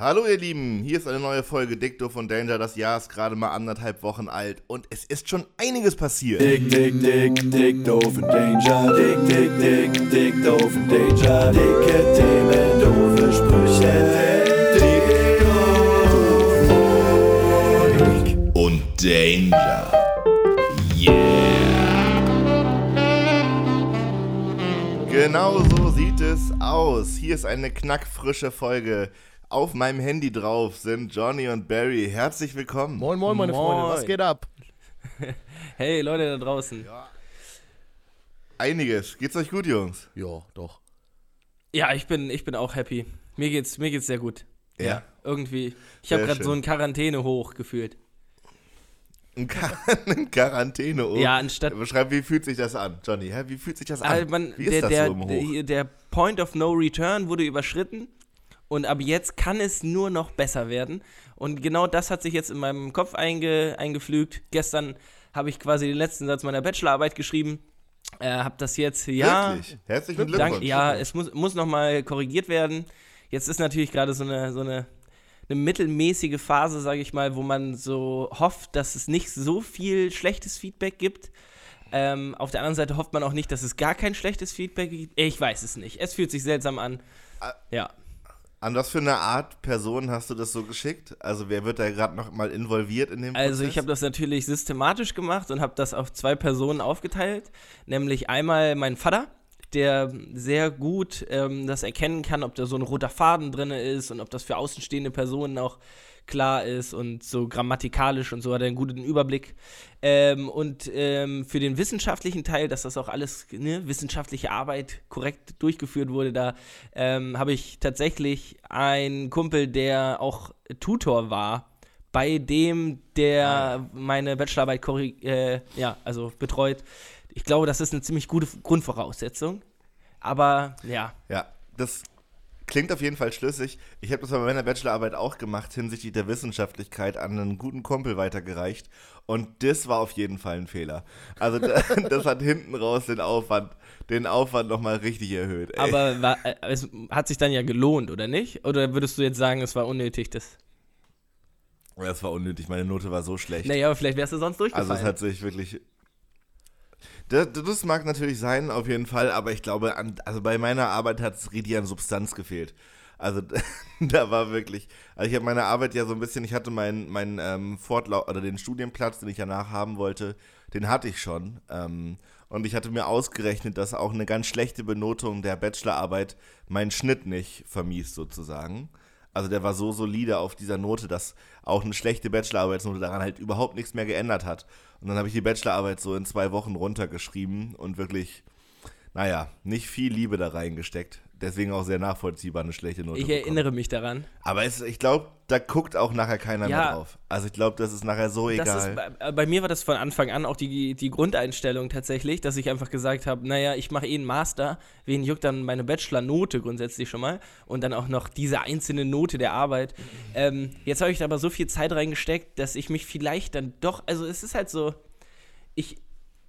Hallo ihr Lieben, hier ist eine neue Folge Dick, Doof und Danger. Das Jahr ist gerade mal anderthalb Wochen alt und es ist schon einiges passiert. Dick, dick, dick, dick, doof und Danger. Dick, dick, dick, dick, doof und Danger. Dicke Themen, doofe Sprüche. Dick, doof Und Danger. Yeah. Genau so sieht es aus. Hier ist eine knackfrische Folge. Auf meinem Handy drauf sind Johnny und Barry. Herzlich willkommen. Moin, moin, meine Freunde, was Moin. geht ab? Hey Leute da draußen. Einiges. Geht's euch gut, Jungs? Ja, doch. Ja, ich bin, ich bin auch happy. Mir geht's, mir geht's sehr gut. Ja. Irgendwie. Ich habe gerade so ein Quarantäne hoch gefühlt. In, Quar in Quarantäne. Oh. Ja, anstatt- Beschreib, wie fühlt sich das an, Johnny? Hä? Wie fühlt sich das an? Also man, wie ist der, das so im Hoch? der, der Point of No Return wurde überschritten und ab jetzt kann es nur noch besser werden. Und genau das hat sich jetzt in meinem Kopf einge, eingeflügt. Gestern habe ich quasi den letzten Satz meiner Bachelorarbeit geschrieben. Äh, habe das jetzt, ja. Wirklich? Herzlichen Glückwunsch. Dank, ja, es muss, muss nochmal korrigiert werden. Jetzt ist natürlich gerade so eine, so eine, eine mittelmäßige Phase, sage ich mal, wo man so hofft, dass es nicht so viel schlechtes Feedback gibt. Ähm, auf der anderen Seite hofft man auch nicht, dass es gar kein schlechtes Feedback gibt. Ich weiß es nicht. Es fühlt sich seltsam an. Ah. Ja. An was für eine Art Person hast du das so geschickt? Also wer wird da gerade noch mal involviert in dem Prozess? Also ich habe das natürlich systematisch gemacht und habe das auf zwei Personen aufgeteilt. Nämlich einmal mein Vater, der sehr gut ähm, das erkennen kann, ob da so ein roter Faden drin ist und ob das für außenstehende Personen auch klar ist und so grammatikalisch und so hat er einen guten Überblick. Ähm, und ähm, für den wissenschaftlichen Teil, dass das auch alles ne, wissenschaftliche Arbeit korrekt durchgeführt wurde, da ähm, habe ich tatsächlich einen Kumpel, der auch Tutor war bei dem, der meine Bachelorarbeit äh, ja, also betreut. Ich glaube, das ist eine ziemlich gute Grundvoraussetzung. Aber ja, Ja, das klingt auf jeden Fall schlüssig. Ich habe das bei meiner Bachelorarbeit auch gemacht, hinsichtlich der Wissenschaftlichkeit an einen guten Kumpel weitergereicht. Und das war auf jeden Fall ein Fehler. Also da- das hat hinten raus den Aufwand, den Aufwand nochmal richtig erhöht. Ey. aber war, äh, es hat sich dann ja gelohnt, oder nicht? Oder würdest du jetzt sagen, es war unnötig, das? das war unnötig, meine Note war so schlecht. Naja, aber vielleicht wärst du sonst durchgefallen. Also es hat sich wirklich. Das, das mag natürlich sein, auf jeden Fall, aber ich glaube, an, also bei meiner Arbeit hat es richtig an Substanz gefehlt. Also da war wirklich, also ich habe meine Arbeit ja so ein bisschen, ich hatte meinen mein, ähm, Fortlauf oder den Studienplatz, den ich danach haben wollte, den hatte ich schon. Ähm, und ich hatte mir ausgerechnet, dass auch eine ganz schlechte Benotung der Bachelorarbeit meinen Schnitt nicht vermiest sozusagen. Also der war so solide auf dieser Note, dass auch eine schlechte Bachelorarbeitsnote daran halt überhaupt nichts mehr geändert hat. Und dann habe ich die Bachelorarbeit so in zwei Wochen runtergeschrieben und wirklich, naja, nicht viel Liebe da reingesteckt. Deswegen auch sehr nachvollziehbar eine schlechte Note. ich bekommen. erinnere mich daran. Aber es, ich glaube, da guckt auch nachher keiner mehr Ja. drauf. Also ich glaube, das ist nachher so egal. ist, bei, bei mir war das von Anfang an auch die, die Grundeinstellung tatsächlich, dass ich einfach gesagt habe, naja, ich mache eh einen Master, wen juckt dann meine Bachelor-Note grundsätzlich schon mal und dann auch noch diese einzelne Note der Arbeit. Ähm, jetzt habe ich da aber so viel Zeit reingesteckt, dass ich mich vielleicht dann doch, also es ist halt so, ich,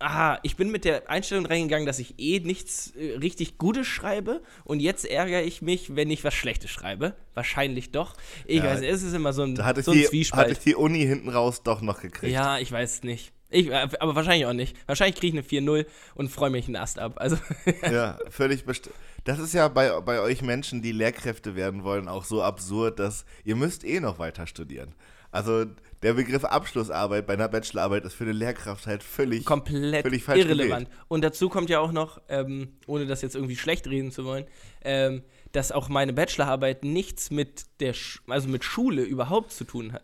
aha, ich bin mit der Einstellung reingegangen, dass ich eh nichts äh, richtig Gutes schreibe und jetzt ärgere ich mich, wenn ich was Schlechtes schreibe. Wahrscheinlich doch. Ich Ja, weiß es ist immer so ein, da hatte ich, so ein die, Zwiespalt. hatte ich die Uni hinten raus doch noch gekriegt. Ja, ich weiß es nicht. Ich, äh, aber wahrscheinlich auch nicht. Wahrscheinlich kriege ich eine 4-0 und freue mich einen Ast ab. Also, Ja, völlig bestimmt. Das ist ja bei, bei euch Menschen, die Lehrkräfte werden wollen, auch so absurd, dass ihr müsst eh noch weiter studieren. Also der Begriff Abschlussarbeit bei einer Bachelorarbeit ist für eine Lehrkraft halt völlig, komplett völlig falsch irrelevant. Und dazu kommt ja auch noch, ähm, ohne das jetzt irgendwie schlecht reden zu wollen, ähm, dass auch meine Bachelorarbeit nichts mit der, Sch also mit Schule überhaupt zu tun hat.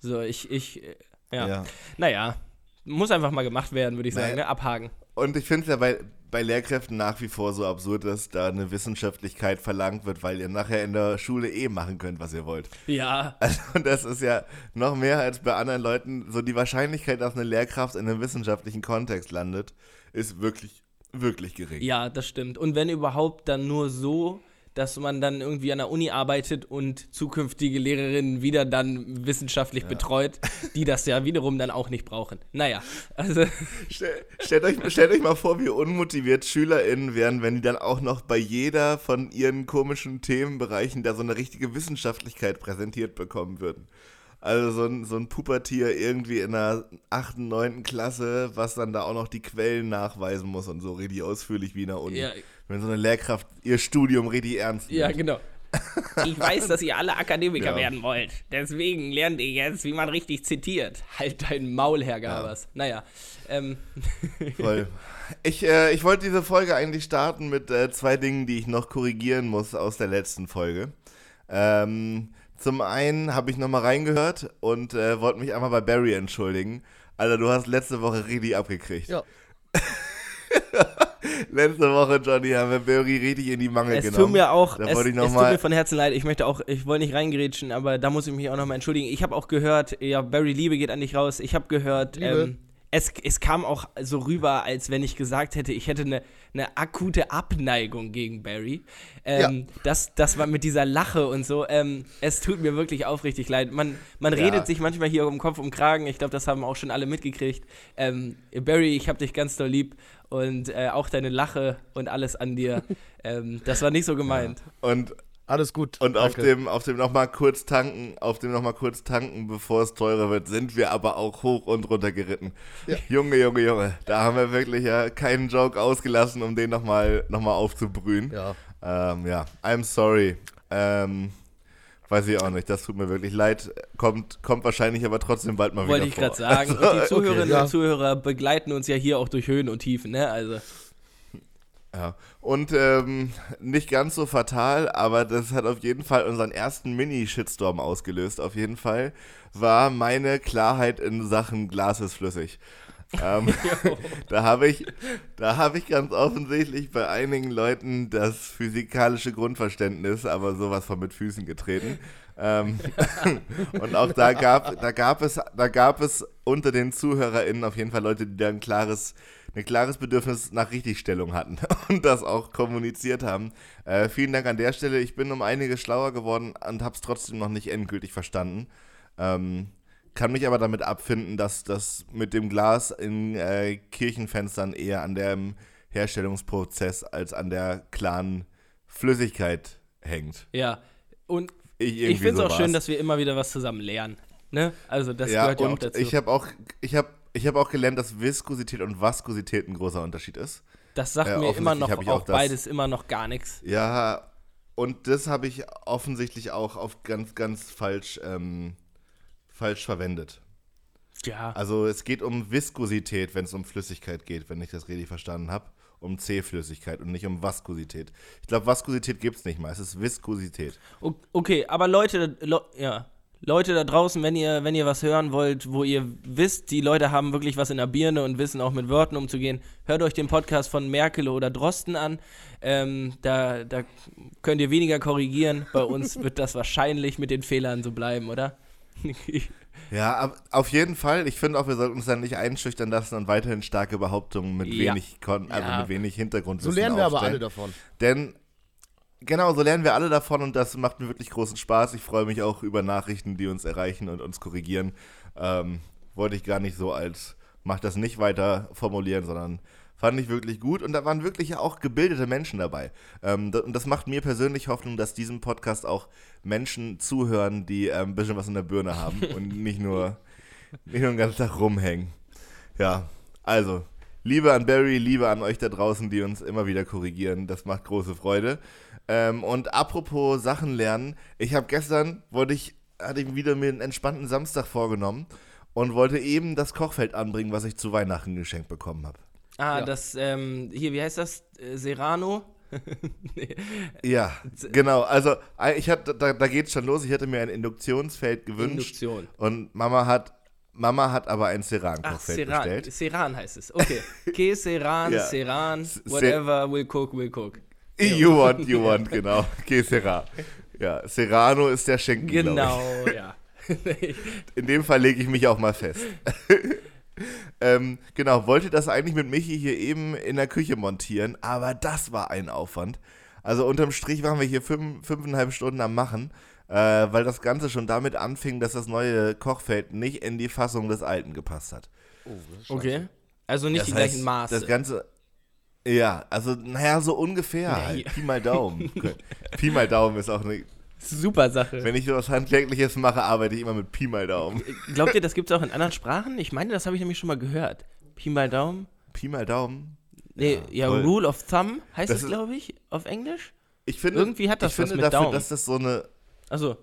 So, ich, ich, äh, ja. Ja. Naja, muss einfach mal gemacht werden, würde ich sagen, Naja. ne? Abhaken. Und ich finde es ja bei, bei Lehrkräften nach wie vor so absurd, dass da eine Wissenschaftlichkeit verlangt wird, weil ihr nachher in der Schule eh machen könnt, was ihr wollt. Ja, Also das ist ja noch mehr als bei anderen Leuten. So die Wahrscheinlichkeit, dass eine Lehrkraft in einem wissenschaftlichen Kontext landet, ist wirklich, wirklich gering. ja, das stimmt. Und wenn überhaupt, dann nur so, dass man dann irgendwie an der Uni arbeitet und zukünftige Lehrerinnen wieder dann wissenschaftlich betreut, die das ja wiederum dann auch nicht brauchen. Naja, also Stell, stellt, euch, stellt euch mal vor, wie unmotiviert SchülerInnen wären, wenn die dann auch noch bei jeder von ihren komischen Themenbereichen da so eine richtige Wissenschaftlichkeit präsentiert bekommen würden. Also so ein, so ein Pubertier irgendwie in der 8., 9. Klasse, was dann da auch noch die Quellen nachweisen muss und so richtig ausführlich wie in der Uni. Ja. Wenn so eine Lehrkraft ihr Studium richtig ernst nimmt. Ja, genau. Ich weiß, dass ihr alle Akademiker Ja. werden wollt. Deswegen lernt ihr jetzt, wie man richtig zitiert. Halt dein Maul, Herr Gabers. Naja, ähm, Voll. Ich, äh, ich wollte diese Folge eigentlich starten mit äh, zwei Dingen, die ich noch korrigieren muss aus der letzten Folge. Ähm, zum einen habe ich nochmal reingehört und äh, wollte mich einmal bei Barry entschuldigen. Alter, du hast letzte Woche richtig abgekriegt. Ja. Letzte Woche, Johnny, haben wir Barry richtig in die Mangel es genommen. tut mir auch, Da es, es tut mir von Herzen leid. Ich möchte auch, ich wollte nicht reingerätschen, aber da muss ich mich auch nochmal entschuldigen. Ich habe auch gehört, ja, Barry Liebe geht an dich raus. Ich habe gehört, Liebe. ähm, es, es kam auch so rüber, als wenn ich gesagt hätte, ich hätte eine, eine akute Abneigung gegen Barry. Ähm, das, das war mit dieser Lache und so. Ähm, es tut mir wirklich aufrichtig leid. Man, man Ja. redet sich manchmal hier um Kopf, um Kragen. Ich glaube, das haben auch schon alle mitgekriegt. Ähm, Barry, ich habe dich ganz doll lieb und äh, auch deine Lache und alles an dir. ähm, das war nicht so gemeint. Und, Alles gut. und auf Danke. dem, auf dem nochmal kurz tanken, auf dem nochmal kurz tanken, bevor es teurer wird, sind wir aber auch hoch und runter geritten. Junge, Junge, Junge, da haben wir wirklich ja keinen Joke ausgelassen, um den nochmal noch mal aufzubrühen. Ja. Ähm, ja, I'm sorry. Ähm, weiß ich auch nicht, das tut mir wirklich leid. Kommt, kommt wahrscheinlich aber trotzdem bald mal Wollte wieder ich vor. gerade sagen. und die Zuhörerinnen ja. und Zuhörer begleiten uns ja hier auch durch Höhen und Tiefen, ne? Also. Ja. Und ähm, nicht ganz so fatal, aber das hat auf jeden Fall unseren ersten Mini-Shitstorm ausgelöst. Auf jeden Fall war meine Klarheit in Sachen Glas ist flüssig. ähm, da habe ich, da habe ich ganz offensichtlich bei einigen Leuten das physikalische Grundverständnis, aber sowas von mit Füßen getreten. Ähm, und auch da gab, da gab es, da gab es unter den ZuhörerInnen auf jeden Fall Leute, die da ein klares, ein klares Bedürfnis nach Richtigstellung hatten und das auch kommuniziert haben. Äh, vielen Dank an der Stelle. Ich bin um einiges schlauer geworden und habe es trotzdem noch nicht endgültig verstanden. Ähm, kann mich aber damit abfinden, dass das mit dem Glas in äh, Kirchenfenstern eher an dem Herstellungsprozess als an der klaren Flüssigkeit hängt. Ja. Und Ich, ich finde es so auch schön, war's. dass wir immer wieder was zusammen lernen. Ne? Also, das ja, gehört ja auch dazu. ich habe auch, ich habe, ich habe auch gelernt, dass Viskosität und Vaskosität ein großer Unterschied ist. das sagt äh, mir immer noch auch, auch beides immer noch gar nichts. Ja, und das habe ich offensichtlich auch auf ganz, ganz falsch, ähm, falsch verwendet. Ja. Also es geht um Viskosität, wenn es um Flüssigkeit geht, wenn ich das richtig verstanden habe. Um C-Flüssigkeit und nicht um Vaskosität. Ich glaube, Vaskosität gibt es nicht mal, es ist Viskosität. Okay, aber Leute, lo, ja, Leute da draußen, wenn ihr, wenn ihr was hören wollt, wo ihr wisst, die Leute haben wirklich was in der Birne und wissen auch mit Wörtern umzugehen, hört euch den Podcast von Merkel oder Drosten an. Ähm, da, da könnt ihr weniger korrigieren. Bei uns wird das wahrscheinlich mit den Fehlern so bleiben, oder? Ja, auf jeden Fall. Ich finde auch, wir sollten uns dann nicht einschüchtern lassen und weiterhin starke Behauptungen mit Ja. wenig Kon also Ja. mit wenig Hintergrund So lernen wir aber alle davon. Denn genau, so lernen wir alle davon und das macht mir wirklich großen Spaß. Ich freue mich auch über Nachrichten, die uns erreichen und uns korrigieren. Ähm, wollte ich gar nicht so als mach das nicht weiter formulieren, sondern fand ich wirklich gut und da waren wirklich auch gebildete Menschen dabei. Ähm, und das macht mir persönlich Hoffnung, dass diesem Podcast auch Menschen zuhören, die ähm, ein bisschen was in der Birne haben und nicht nur, nicht nur den ganzen Tag rumhängen. Ja, also, Liebe an Barry, Liebe an euch da draußen, die uns immer wieder korrigieren. Das macht große Freude. Ähm, und apropos Sachen lernen, ich habe gestern, wollte ich, hatte ich wieder mir einen entspannten Samstag vorgenommen und wollte eben das Kochfeld anbringen, was ich zu Weihnachten geschenkt bekommen habe. Ah, Ja. das, ähm, hier, wie heißt das? Äh, Serrano? nee. Ja, genau. Also, ich hatte, da, da geht's schon los. Ich hätte mir ein Induktionsfeld gewünscht. Induktion. Und Mama hat, Mama hat aber ein Ach, Ceran-Kochfeld Seran. bestellt. Seran heißt es. Okay. Que Seran, Ja. Seran, Se- whatever, will cook, will cook. You want, you want, genau. Que Serra. Ja, Serrano ist der Schenken, glaub Genau, ja. In dem Fall lege ich mich auch mal fest. ähm, genau, wollte das eigentlich mit Michi hier eben in der Küche montieren, aber das war ein Aufwand. Also unterm Strich waren wir hier fünf, fünfeinhalb Stunden am Machen, äh, weil das Ganze schon damit anfing, dass das neue Kochfeld nicht in die Fassung des alten gepasst hat. Oh, Okay. Also nicht Das die heißt, gleichen Maße. Das Ganze. Ja, also, naja, so ungefähr. Nee. Halt. Pi mal Daumen. Pi mal Daumen ist auch eine. Super Sache. Wenn ich so was Handwerkliches mache, arbeite ich immer mit Pi mal Daumen. Glaubt ihr, das gibt es auch in anderen Sprachen? Ich meine, das habe ich nämlich schon mal gehört. Pi mal Daumen. Pi mal Daumen. Nee, ja, voll. Rule of Thumb heißt Das es, glaube ich, auf Englisch. Ich finde, Irgendwie hat das ich was finde mit dafür, Daumen. dass das so eine. Also,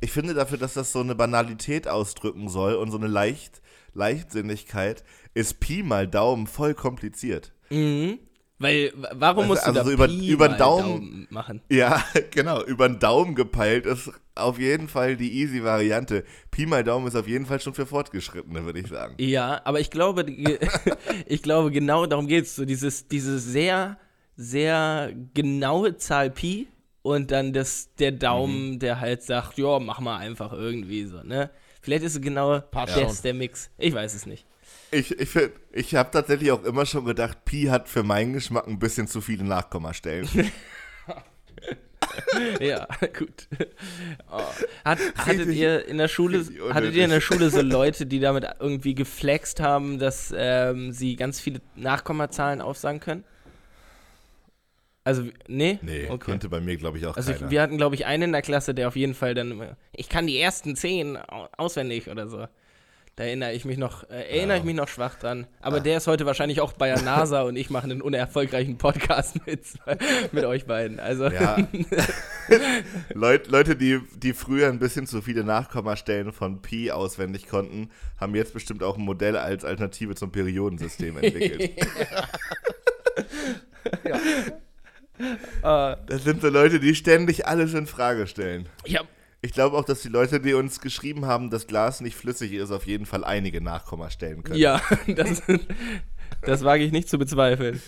Ich finde dafür, dass das so eine Banalität ausdrücken soll und so eine Leicht, Leichtsinnigkeit, ist Pi mal Daumen voll kompliziert. mhm. Weil, warum Also- musst du also da über- Pi über den mal Daumen- machen? Ja, genau. Über den Daumen gepeilt ist auf jeden Fall die easy Variante. Pi mal Daumen ist auf jeden Fall schon für Fortgeschrittene, würde ich sagen. Ja, aber ich glaube, ich glaube, genau darum geht es. So dieses, diese sehr, sehr genaue Zahl Pi und dann das, der Daumen, der halt sagt, ja, mach mal einfach irgendwie so, ne? Vielleicht ist es genau Passt das der Mix. Ich weiß es nicht. Ich, ich, find- ich habe tatsächlich auch immer schon gedacht, Pi hat für meinen Geschmack ein bisschen zu viele Nachkommastellen. Ja, gut. Oh. Hat, hattet ihr in der Schule, hattet ihr in der. Schule so Leute, die damit irgendwie geflext haben, dass ähm, sie ganz viele Nachkommazahlen aufsagen können? Also, nee? Nee, okay. konnte bei mir, glaube ich, auch Also keiner. ich, wir hatten, glaube ich, einen in der Klasse, der auf jeden Fall dann immer, ich kann die ersten zehn au- auswendig oder so. Da erinnere ich mich noch, äh, erinnere ich mich noch schwach dran. Aber der ist heute wahrscheinlich auch bei der NASA und ich mache einen unerfolgreichen Podcast mit, mit euch beiden. Also ja. Leut, Leute, die, die früher ein bisschen zu viele Nachkommastellen von Pi auswendig konnten, haben jetzt bestimmt auch ein Modell als Alternative zum Periodensystem entwickelt. äh, Das sind so Leute, die ständig alles in Frage stellen. ich habe Ich glaube auch, dass die Leute, die uns geschrieben haben, dass Glas nicht flüssig ist, auf jeden Fall einige Nachkommastellen können. ja, das, das wage ich nicht zu bezweifeln.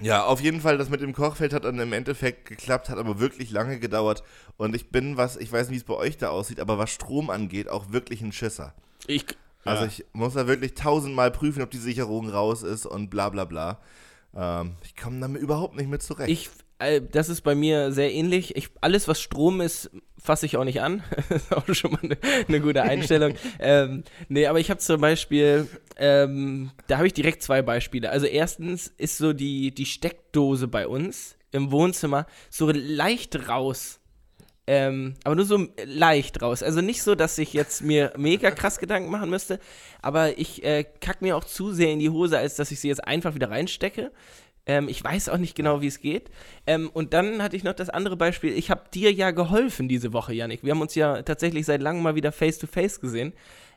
Ja, auf jeden Fall, das mit dem Kochfeld hat dann im Endeffekt geklappt, hat aber wirklich lange gedauert. Und ich bin, was, ich weiß nicht, wie es bei euch da aussieht, aber was Strom angeht, auch wirklich ein Schisser. Ich, Also ja. ich muss da wirklich tausendmal prüfen, ob die Sicherung raus ist und bla bla bla. Ähm, ich komme damit überhaupt nicht mit zurecht. Ich, äh, das ist bei mir sehr ähnlich. Ich, alles, was Strom ist, fasse ich auch nicht an. das ist auch schon mal eine, eine gute Einstellung. ähm, nee, aber ich habe zum Beispiel, ähm, da habe ich direkt zwei Beispiele. Also erstens ist so die, die Steckdose bei uns im Wohnzimmer so leicht raus. Ähm, aber nur so leicht raus. Also nicht so, dass ich jetzt mir mega krass Gedanken machen müsste, aber ich äh, kack mir auch zu sehr in die Hose, als dass ich sie jetzt einfach wieder reinstecke. Ähm, ich weiß auch nicht genau, wie es geht. Ähm, und dann hatte ich noch das andere Beispiel. Ich habe dir ja geholfen diese Woche, Yannick. Wir haben uns ja tatsächlich seit langem mal wieder face-to-face gesehen.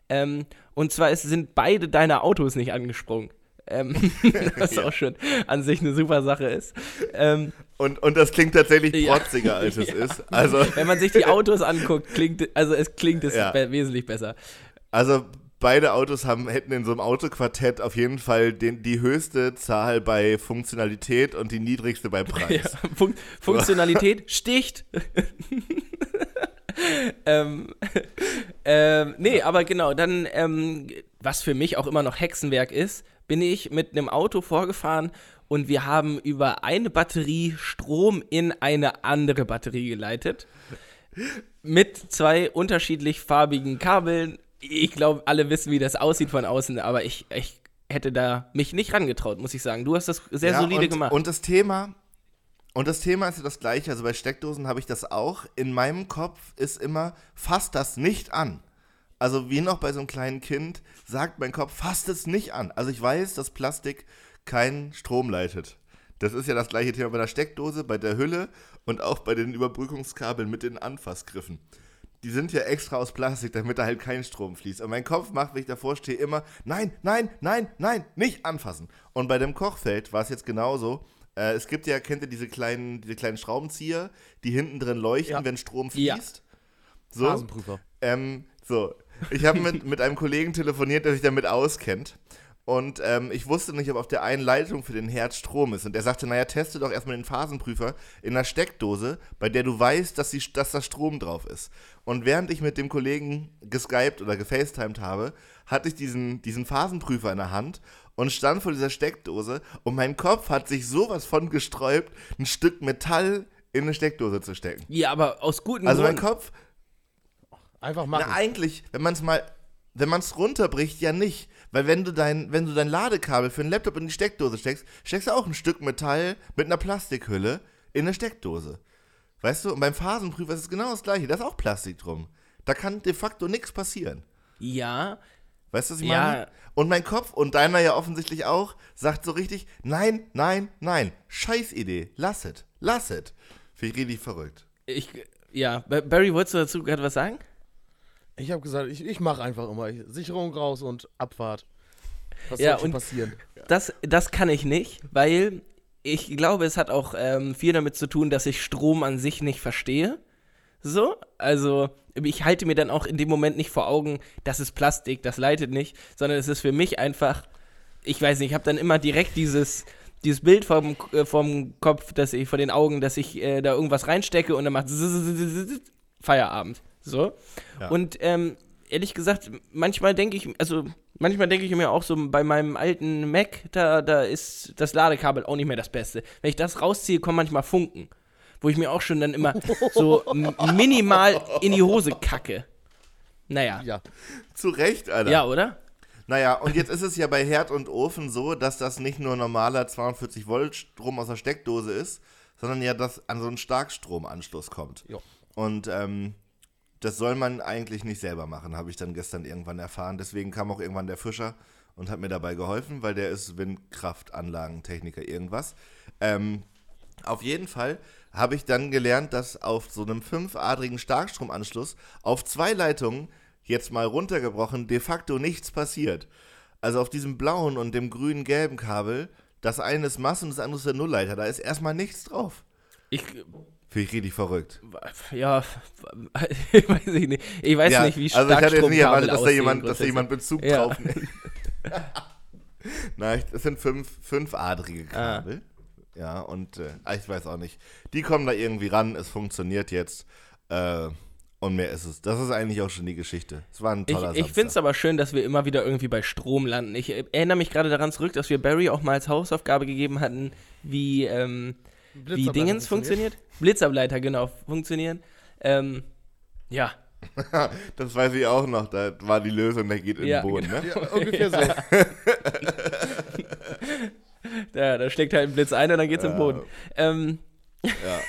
Ähm, und zwar ist, sind beide deine Autos nicht angesprungen. Ähm, was auch schon an sich eine super Sache ist. Ähm, und, und das klingt tatsächlich Ja. protziger, als es ist. Also, wenn man sich die Autos anguckt, klingt, also es klingt es Ja. wesentlich besser. also beide Autos haben, hätten in so einem Autoquartett auf jeden Fall den, die höchste Zahl bei Funktionalität und die niedrigste bei Preis. Ja, Fun Funktionalität sticht. ähm, ähm, nee, aber genau, dann, ähm, was für mich auch immer noch Hexenwerk ist, bin ich mit einem Auto vorgefahren und wir haben über eine Batterie Strom in eine andere Batterie geleitet. Mit zwei unterschiedlich farbigen Kabeln. Ich glaube, alle wissen, wie das aussieht von außen, aber ich, ich hätte da mich nicht rangetraut, muss ich sagen. Du hast das sehr Ja, solide und, gemacht. Und das Thema, und das Thema ist ja das gleiche. Also bei Steckdosen habe ich das auch. In meinem Kopf ist immer, fass das nicht an. Also wie noch bei so einem kleinen Kind sagt mein Kopf, fass es nicht an. Also ich weiß, dass Plastik keinen Strom leitet. Das ist ja das gleiche Thema bei der Steckdose, bei der Hülle und auch bei den Überbrückungskabeln mit den Anfassgriffen. Die sind ja extra aus Plastik, damit da halt kein Strom fließt. Und mein Kopf macht, wenn ich davor stehe, immer, nein, nein, nein, nein, nicht anfassen. Und bei dem Kochfeld war es jetzt genauso. Äh, es gibt ja, kennt ihr diese kleinen, diese kleinen Schraubenzieher, die hinten drin leuchten, Ja. wenn Strom Ja. fließt? So. Phasenprüfer. Ähm, so, ich habe mit, mit einem Kollegen telefoniert, der sich damit auskennt. Und ähm, ich wusste nicht, ob auf der einen Leitung für den Herd Strom ist. Und der sagte, naja, teste doch erstmal den Phasenprüfer in einer Steckdose, bei der du weißt, dass, die, dass da Strom drauf ist. Und während ich mit dem Kollegen geskypt oder gefacetimed habe, hatte ich diesen, diesen Phasenprüfer in der Hand. und stand vor dieser Steckdose und mein Kopf hat sich sowas von gesträubt, ein Stück Metall in eine Steckdose zu stecken. Ja, aber aus guten Also mein Gründen. Kopf, Einfach machen. na eigentlich, wenn man es mal, wenn man es runterbricht, ja nicht. Weil wenn du dein, wenn du dein Ladekabel für einen Laptop in die Steckdose steckst, steckst du auch ein Stück Metall mit einer Plastikhülle in eine Steckdose. Weißt du, und beim Phasenprüfer ist es genau das gleiche, da ist auch Plastik drum. Da kann de facto nichts passieren. Ja, Weißt du, was ich Ja. meine? Und mein Kopf, und deiner ja offensichtlich auch, sagt so richtig, nein, nein, nein, scheiß Idee, lass es, lass es. Finde ich richtig verrückt. ich, ja. Ba- Barry, wolltest du dazu gerade was sagen? Ich habe gesagt, ich, ich mache einfach immer. Ich, Sicherung raus und Abfahrt. Was Ja, soll und- passieren? Das, das kann ich nicht, weil ich glaube, es hat auch ähm, viel damit zu tun, dass ich Strom an sich nicht verstehe. So, also ich halte mir dann auch in dem Moment nicht vor Augen, das ist Plastik, das leitet nicht, sondern es ist für mich einfach, ich weiß nicht, ich habe dann immer direkt dieses, dieses Bild vom, äh, vom Kopf, dass ich vor den Augen, dass ich äh, da irgendwas reinstecke und dann macht Feierabend. So. Ja. Und ähm, ehrlich gesagt, manchmal denke ich, also manchmal denke ich mir auch so, bei meinem alten Mac, da, da ist das Ladekabel auch nicht mehr das Beste. Wenn ich das rausziehe, kommen manchmal Funken. Wo ich mir auch schon dann immer so minimal in die Hose kacke. Naja. Ja. Zu Recht, Alter. Ja, oder? Naja, und jetzt ist es ja bei Herd und Ofen so, dass das nicht nur normaler 42 Volt Strom aus der Steckdose ist, sondern ja, dass an so einen Starkstromanschluss kommt. Ja. Und ähm, das soll man eigentlich nicht selber machen, habe ich dann gestern irgendwann erfahren. Deswegen kam auch irgendwann der Fischer und hat mir dabei geholfen, weil der ist Windkraftanlagentechniker irgendwas. Ähm, auf jeden Fall habe ich dann gelernt, dass auf so einem fünfadrigen Starkstromanschluss auf zwei Leitungen, jetzt mal runtergebrochen, de facto nichts passiert. Also auf diesem blauen und dem grünen gelben Kabel, das eine ist Masse und das andere ist der Nullleiter, da ist erstmal nichts drauf. Ich, Finde ich richtig verrückt. ja, ich weiß ich nicht. Ich weiß ja, nicht, wie also ich hatte jetzt nicht erwartet, dass da jemand, dass da jemand Bezug Ja. drauf nimmt. Nein, das sind fünf, fünfadrige Ah. Kabel. Ja, und äh, ich weiß auch nicht. Die kommen da irgendwie ran, es funktioniert jetzt. Äh, und mehr ist es. Das ist eigentlich auch schon die Geschichte. Es war ein Ich, toller ich finde es aber schön, dass wir immer wieder irgendwie bei Strom landen. Ich äh, erinnere mich gerade daran zurück, dass wir Barry auch mal als Hausaufgabe gegeben hatten, wie, ähm, wie Dingens funktioniert. Blitzableiter, genau, funktionieren. Ähm, ja, Das weiß ich auch noch. Da war die Lösung, der geht in Ja, den Boden. Ne? Ja, ungefähr so. da, da steckt halt ein Blitz ein und dann geht's im Boden. Ähm, Ja.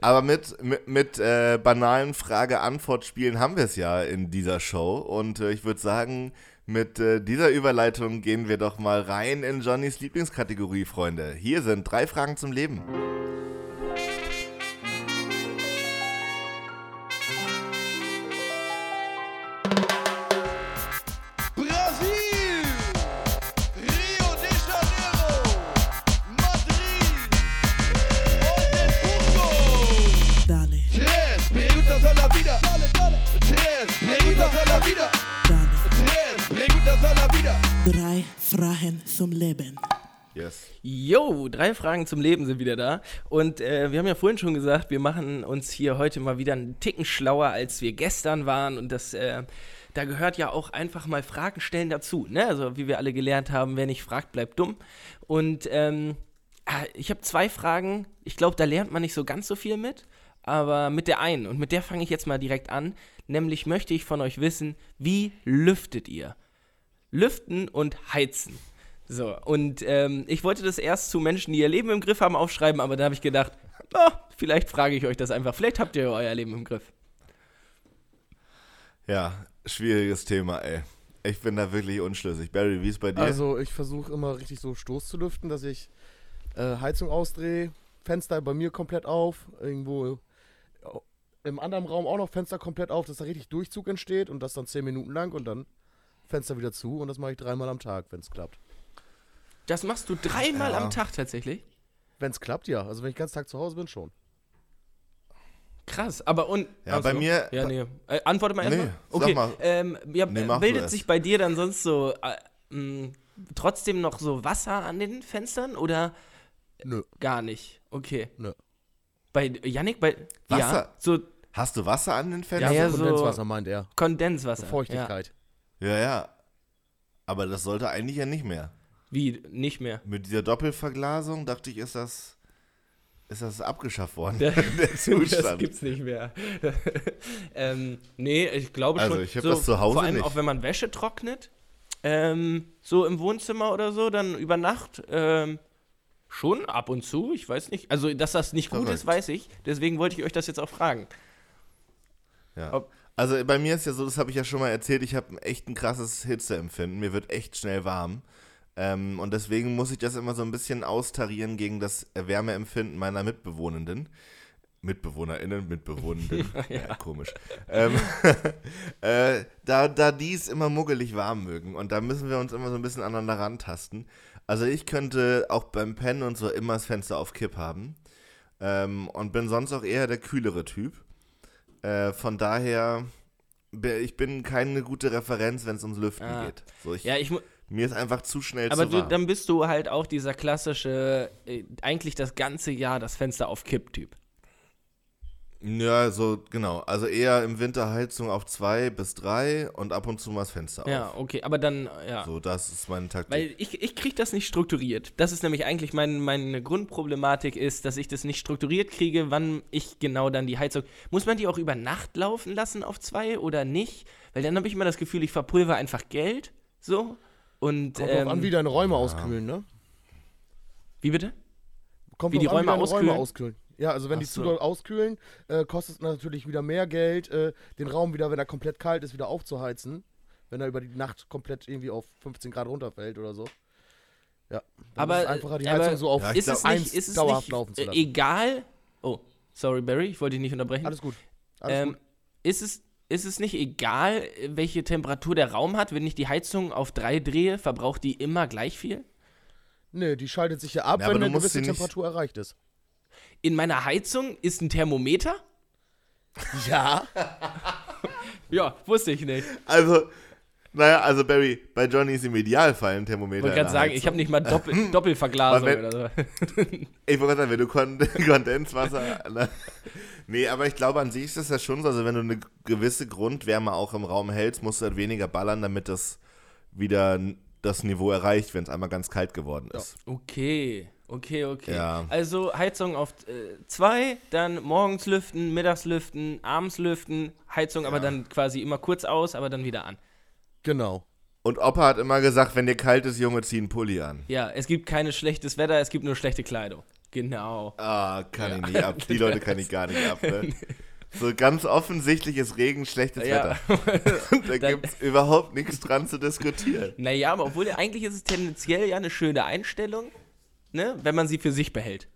Aber mit, mit, mit äh, banalen Frage-Antwort-Spielen haben wir es ja in dieser Show. Und äh, ich würde sagen, mit äh, dieser Überleitung gehen wir doch mal rein in Johnnys Lieblingskategorie, Freunde. Hier sind drei Fragen zum Leben. Fragen zum Leben. Yes. yo, drei Fragen zum Leben sind wieder da. Und äh, wir haben ja vorhin schon gesagt, wir machen uns hier heute mal wieder einen Ticken schlauer, als wir gestern waren. Und das, äh, da gehört ja auch einfach mal Fragen stellen dazu. Ne? Also, wie wir alle gelernt haben, wer nicht fragt, bleibt dumm. Und ähm, ah, ich habe zwei Fragen. Ich glaube, da lernt man nicht so ganz so viel mit. Aber mit der einen, und mit der fange ich jetzt mal direkt an. Nämlich möchte ich von euch wissen, wie lüftet ihr? Lüften und Heizen. So, und ähm, ich wollte das erst zu Menschen, die ihr Leben im Griff haben, aufschreiben, aber da habe ich gedacht, na, vielleicht frage ich euch das einfach. Vielleicht habt ihr euer Leben im Griff. Ja, schwieriges Thema, ey. Ich bin da wirklich unschlüssig. Barry, wie ist bei dir? Also ich versuche immer richtig so Stoß zu lüften, dass ich äh, Heizung ausdrehe, Fenster bei mir komplett auf, irgendwo im anderen Raum auch noch Fenster komplett auf, dass da richtig Durchzug entsteht und das dann 10 Minuten lang und dann Fenster wieder zu und das mache ich dreimal am Tag, wenn es klappt. Das machst du dreimal Ja. am Tag tatsächlich? Wenn es klappt, ja. Also wenn ich den ganzen Tag zu Hause bin, schon. Krass, aber und. Ja, Ach bei mir- Ja, nee. Äh, antworte mal Nee, erstmal. sag Okay. mal. Ähm, ja, Nee, bildet sich bei dir dann sonst so äh, mh, trotzdem noch so Wasser an den Fenstern oder Nö. gar nicht? Okay. Nö. Bei Yannick, bei. Ja, Wasser? so Hast du Wasser an den Fenstern? Ja, ja, also so- Kondenswasser meint er. Kondenswasser. Feuchtigkeit. Ja, ja. Aber das sollte eigentlich ja nicht mehr. Wie, nicht mehr. Mit dieser Doppelverglasung dachte ich, ist das, ist das abgeschafft worden. Der- Der Das Zustand. gibt's nicht mehr. ähm, nee, ich glaube Also, schon. ich hab das zu Hause Vor allem nicht. auch wenn man Wäsche trocknet, ähm, so im Wohnzimmer oder so, dann über Nacht, ähm, schon ab und zu, ich weiß nicht. Also, dass das nicht gut ist, Verrückt. weiß ich. Deswegen wollte ich euch das jetzt auch fragen. Ja. Ob- Also bei mir ist ja so, das habe ich ja schon mal erzählt, ich habe echt ein krasses Hitzeempfinden. Mir wird echt schnell warm. Ähm, und deswegen muss ich das immer so ein bisschen austarieren gegen das Wärmeempfinden meiner Mitbewohnenden. MitbewohnerInnen, Mitbewohnenden. ja. komisch. Ähm, äh, da, da die es immer muggelig warm mögen. Und da müssen wir uns immer so ein bisschen aneinander rantasten. Also ich könnte auch beim Pennen und so immer das Fenster auf Kipp haben. Ähm, und bin sonst auch eher der kühlere Typ. Äh, von daher, ich bin keine gute Referenz, wenn es ums Lüften Ah. geht. So, ich, Ja, ich mir ist einfach zu schnell aber zu warm. dann bist du halt auch dieser klassische, äh, eigentlich das ganze Jahr das Fenster auf Kipp-Typ. Ja, so genau. Also eher im Winter Heizung auf zwei bis drei und ab und zu mal das Fenster Ja, auf. okay, aber dann, ja. So, das ist meine Taktik. Weil ich, ich kriege das nicht strukturiert. Das ist nämlich eigentlich mein, meine Grundproblematik ist, dass ich das nicht strukturiert kriege, wann ich genau dann die Heizung. Muss man die auch über Nacht laufen lassen auf zwei oder nicht? Weil dann habe ich immer das Gefühl, ich verpulver einfach Geld. So. Und Kommt ähm, an, wie deine Räume auskühlen, ne? wie bitte? Kommt Wie die drauf an, Räume deine auskühlen? auskühlen. Ja, also wenn Ach die zu so. doll auskühlen, äh, kostet es natürlich wieder mehr Geld, äh, den Raum wieder, wenn er komplett kalt ist, wieder aufzuheizen. Wenn er über die Nacht komplett irgendwie auf 15 Grad runterfällt oder so. Ja. Dann Aber, ist einfacher, die aber Heizung so auf Ja, Ist es nicht, ist es dauerhaft nicht laufen zu äh, lassen. egal? Oh, sorry Barry, ich wollte dich nicht unterbrechen. Alles gut. Alles ähm, gut. ist, es, ist es nicht egal, welche Temperatur der Raum hat? Wenn ich die Heizung auf drei drehe, verbraucht die immer gleich viel? Nee, die schaltet sich ja ab, Ja, wenn eine gewisse Temperatur erreicht ist. In meiner Heizung ist ein Thermometer? Ja. Ja, wusste ich nicht. also, naja, also Barry, bei Johnny ist im Idealfall ein Thermometer. Ich wollte gerade sagen, ich habe nicht mal Doppel Doppelverglasung wenn- oder so. Ich wollte gerade sagen, wenn du Kon Kondenswasser. Na, nee, aber ich glaube, an sich ist das ja schon so. Also, wenn du eine gewisse Grundwärme auch im Raum hältst, musst du halt weniger ballern, damit das wieder das Niveau erreicht, wenn es einmal ganz kalt geworden ist. Okay, okay, okay. Ja. Also Heizung auf äh, zwei, dann morgens lüften, mittags lüften, abends lüften, Heizung aber dann quasi immer kurz aus, aber dann wieder an. Genau. Und Opa hat immer gesagt, wenn dir kalt ist, Junge, zieh einen Pulli an. Ja, es gibt kein schlechtes Wetter, es gibt nur schlechte Kleidung. Genau. Ah, kann ich nicht ab. Die Leute kann ich gar nicht ab. Ne? So ganz offensichtlich ist Regen schlechtes Ja. Wetter. da gibt es überhaupt nichts dran zu diskutieren. Naja, aber obwohl eigentlich ist es tendenziell ja eine schöne Einstellung, ne, wenn man sie für sich behält.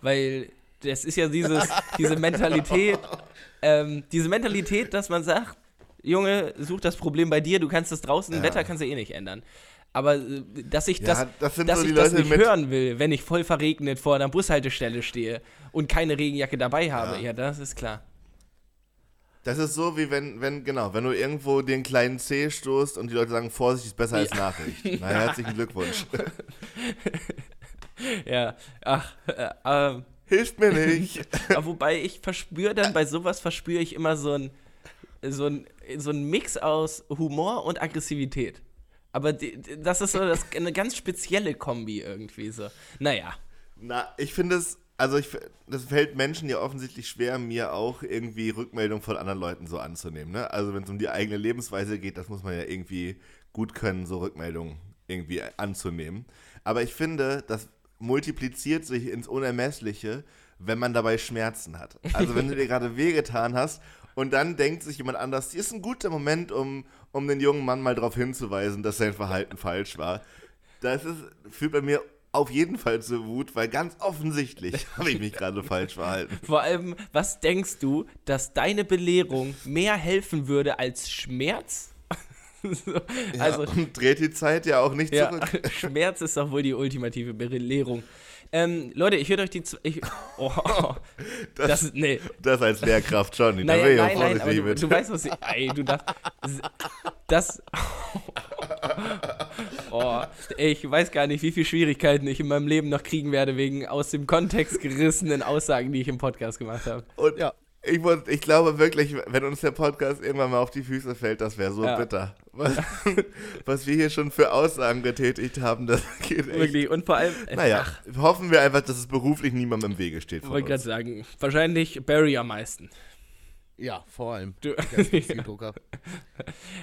Weil das ist ja dieses, diese Mentalität, ähm, diese Mentalität, dass man sagt, Junge, such das Problem bei dir, du kannst das draußen, Ja. Wetter kannst du eh nicht ändern. Aber äh, dass ich Ja, das, das dass so ich die das Leute nicht hören will, wenn ich voll verregnet vor einer Bushaltestelle stehe und keine Regenjacke dabei habe, Ja. ja, das ist klar. Das ist so, wie wenn, wenn, genau, wenn du irgendwo den kleinen C stoßt und die Leute sagen, Vorsicht ist besser als Ja. Nachricht. Na, herzlichen Glückwunsch. Ja, ach, äh, ähm, Hilft mir nicht. Wobei ich verspüre dann, bei sowas verspüre ich immer so ein, so ein, so ein Mix aus Humor und Aggressivität. Aber die, das ist so das, eine ganz spezielle Kombi irgendwie so. Naja. Na, ich finde es, also ich, das fällt Menschen ja offensichtlich schwer, mir auch irgendwie Rückmeldung von anderen Leuten so anzunehmen. Ne? Also wenn es um die eigene Lebensweise geht, das muss man ja irgendwie gut können, so Rückmeldungen irgendwie anzunehmen. Aber ich finde, das multipliziert sich ins Unermessliche, wenn man dabei Schmerzen hat. Also wenn du dir gerade wehgetan hast und dann denkt sich jemand anders, hier ist ein guter Moment, um, um den jungen Mann mal darauf hinzuweisen, dass sein Verhalten falsch war. Das ist, führt bei mir auf jeden Fall zur Wut, weil ganz offensichtlich habe ich mich gerade falsch verhalten. Vor allem, was denkst du, dass deine Belehrung mehr helfen würde als Schmerz? so, also, ja, und dreht die Zeit ja auch nicht ja, zurück. Schmerz ist doch wohl die ultimative Belehrung. Ähm, Leute, ich würde euch die. Ich, oh, Das, das, das. Nee. als Lehrkraft schon. Da Naja, bin ich auch nein, nein, aber du, du weißt, was ich. Ey, du darfst. Das. Oh, ich weiß gar nicht, wie viele Schwierigkeiten ich in meinem Leben noch kriegen werde, wegen aus dem Kontext gerissenen Aussagen, die ich im Podcast gemacht habe. Und Ja. Ich, muss, ich glaube wirklich, wenn uns der Podcast irgendwann mal auf die Füße fällt, das wäre so Ja. bitter. Was, was wir hier schon für Aussagen getätigt haben, das geht echt. Wirklich. Und vor allem, äh, Naja, hoffen wir einfach, dass es beruflich niemandem im Wege steht. wollte gerade sagen, wahrscheinlich Barry am meisten. Ja, vor allem. Du, Drucker.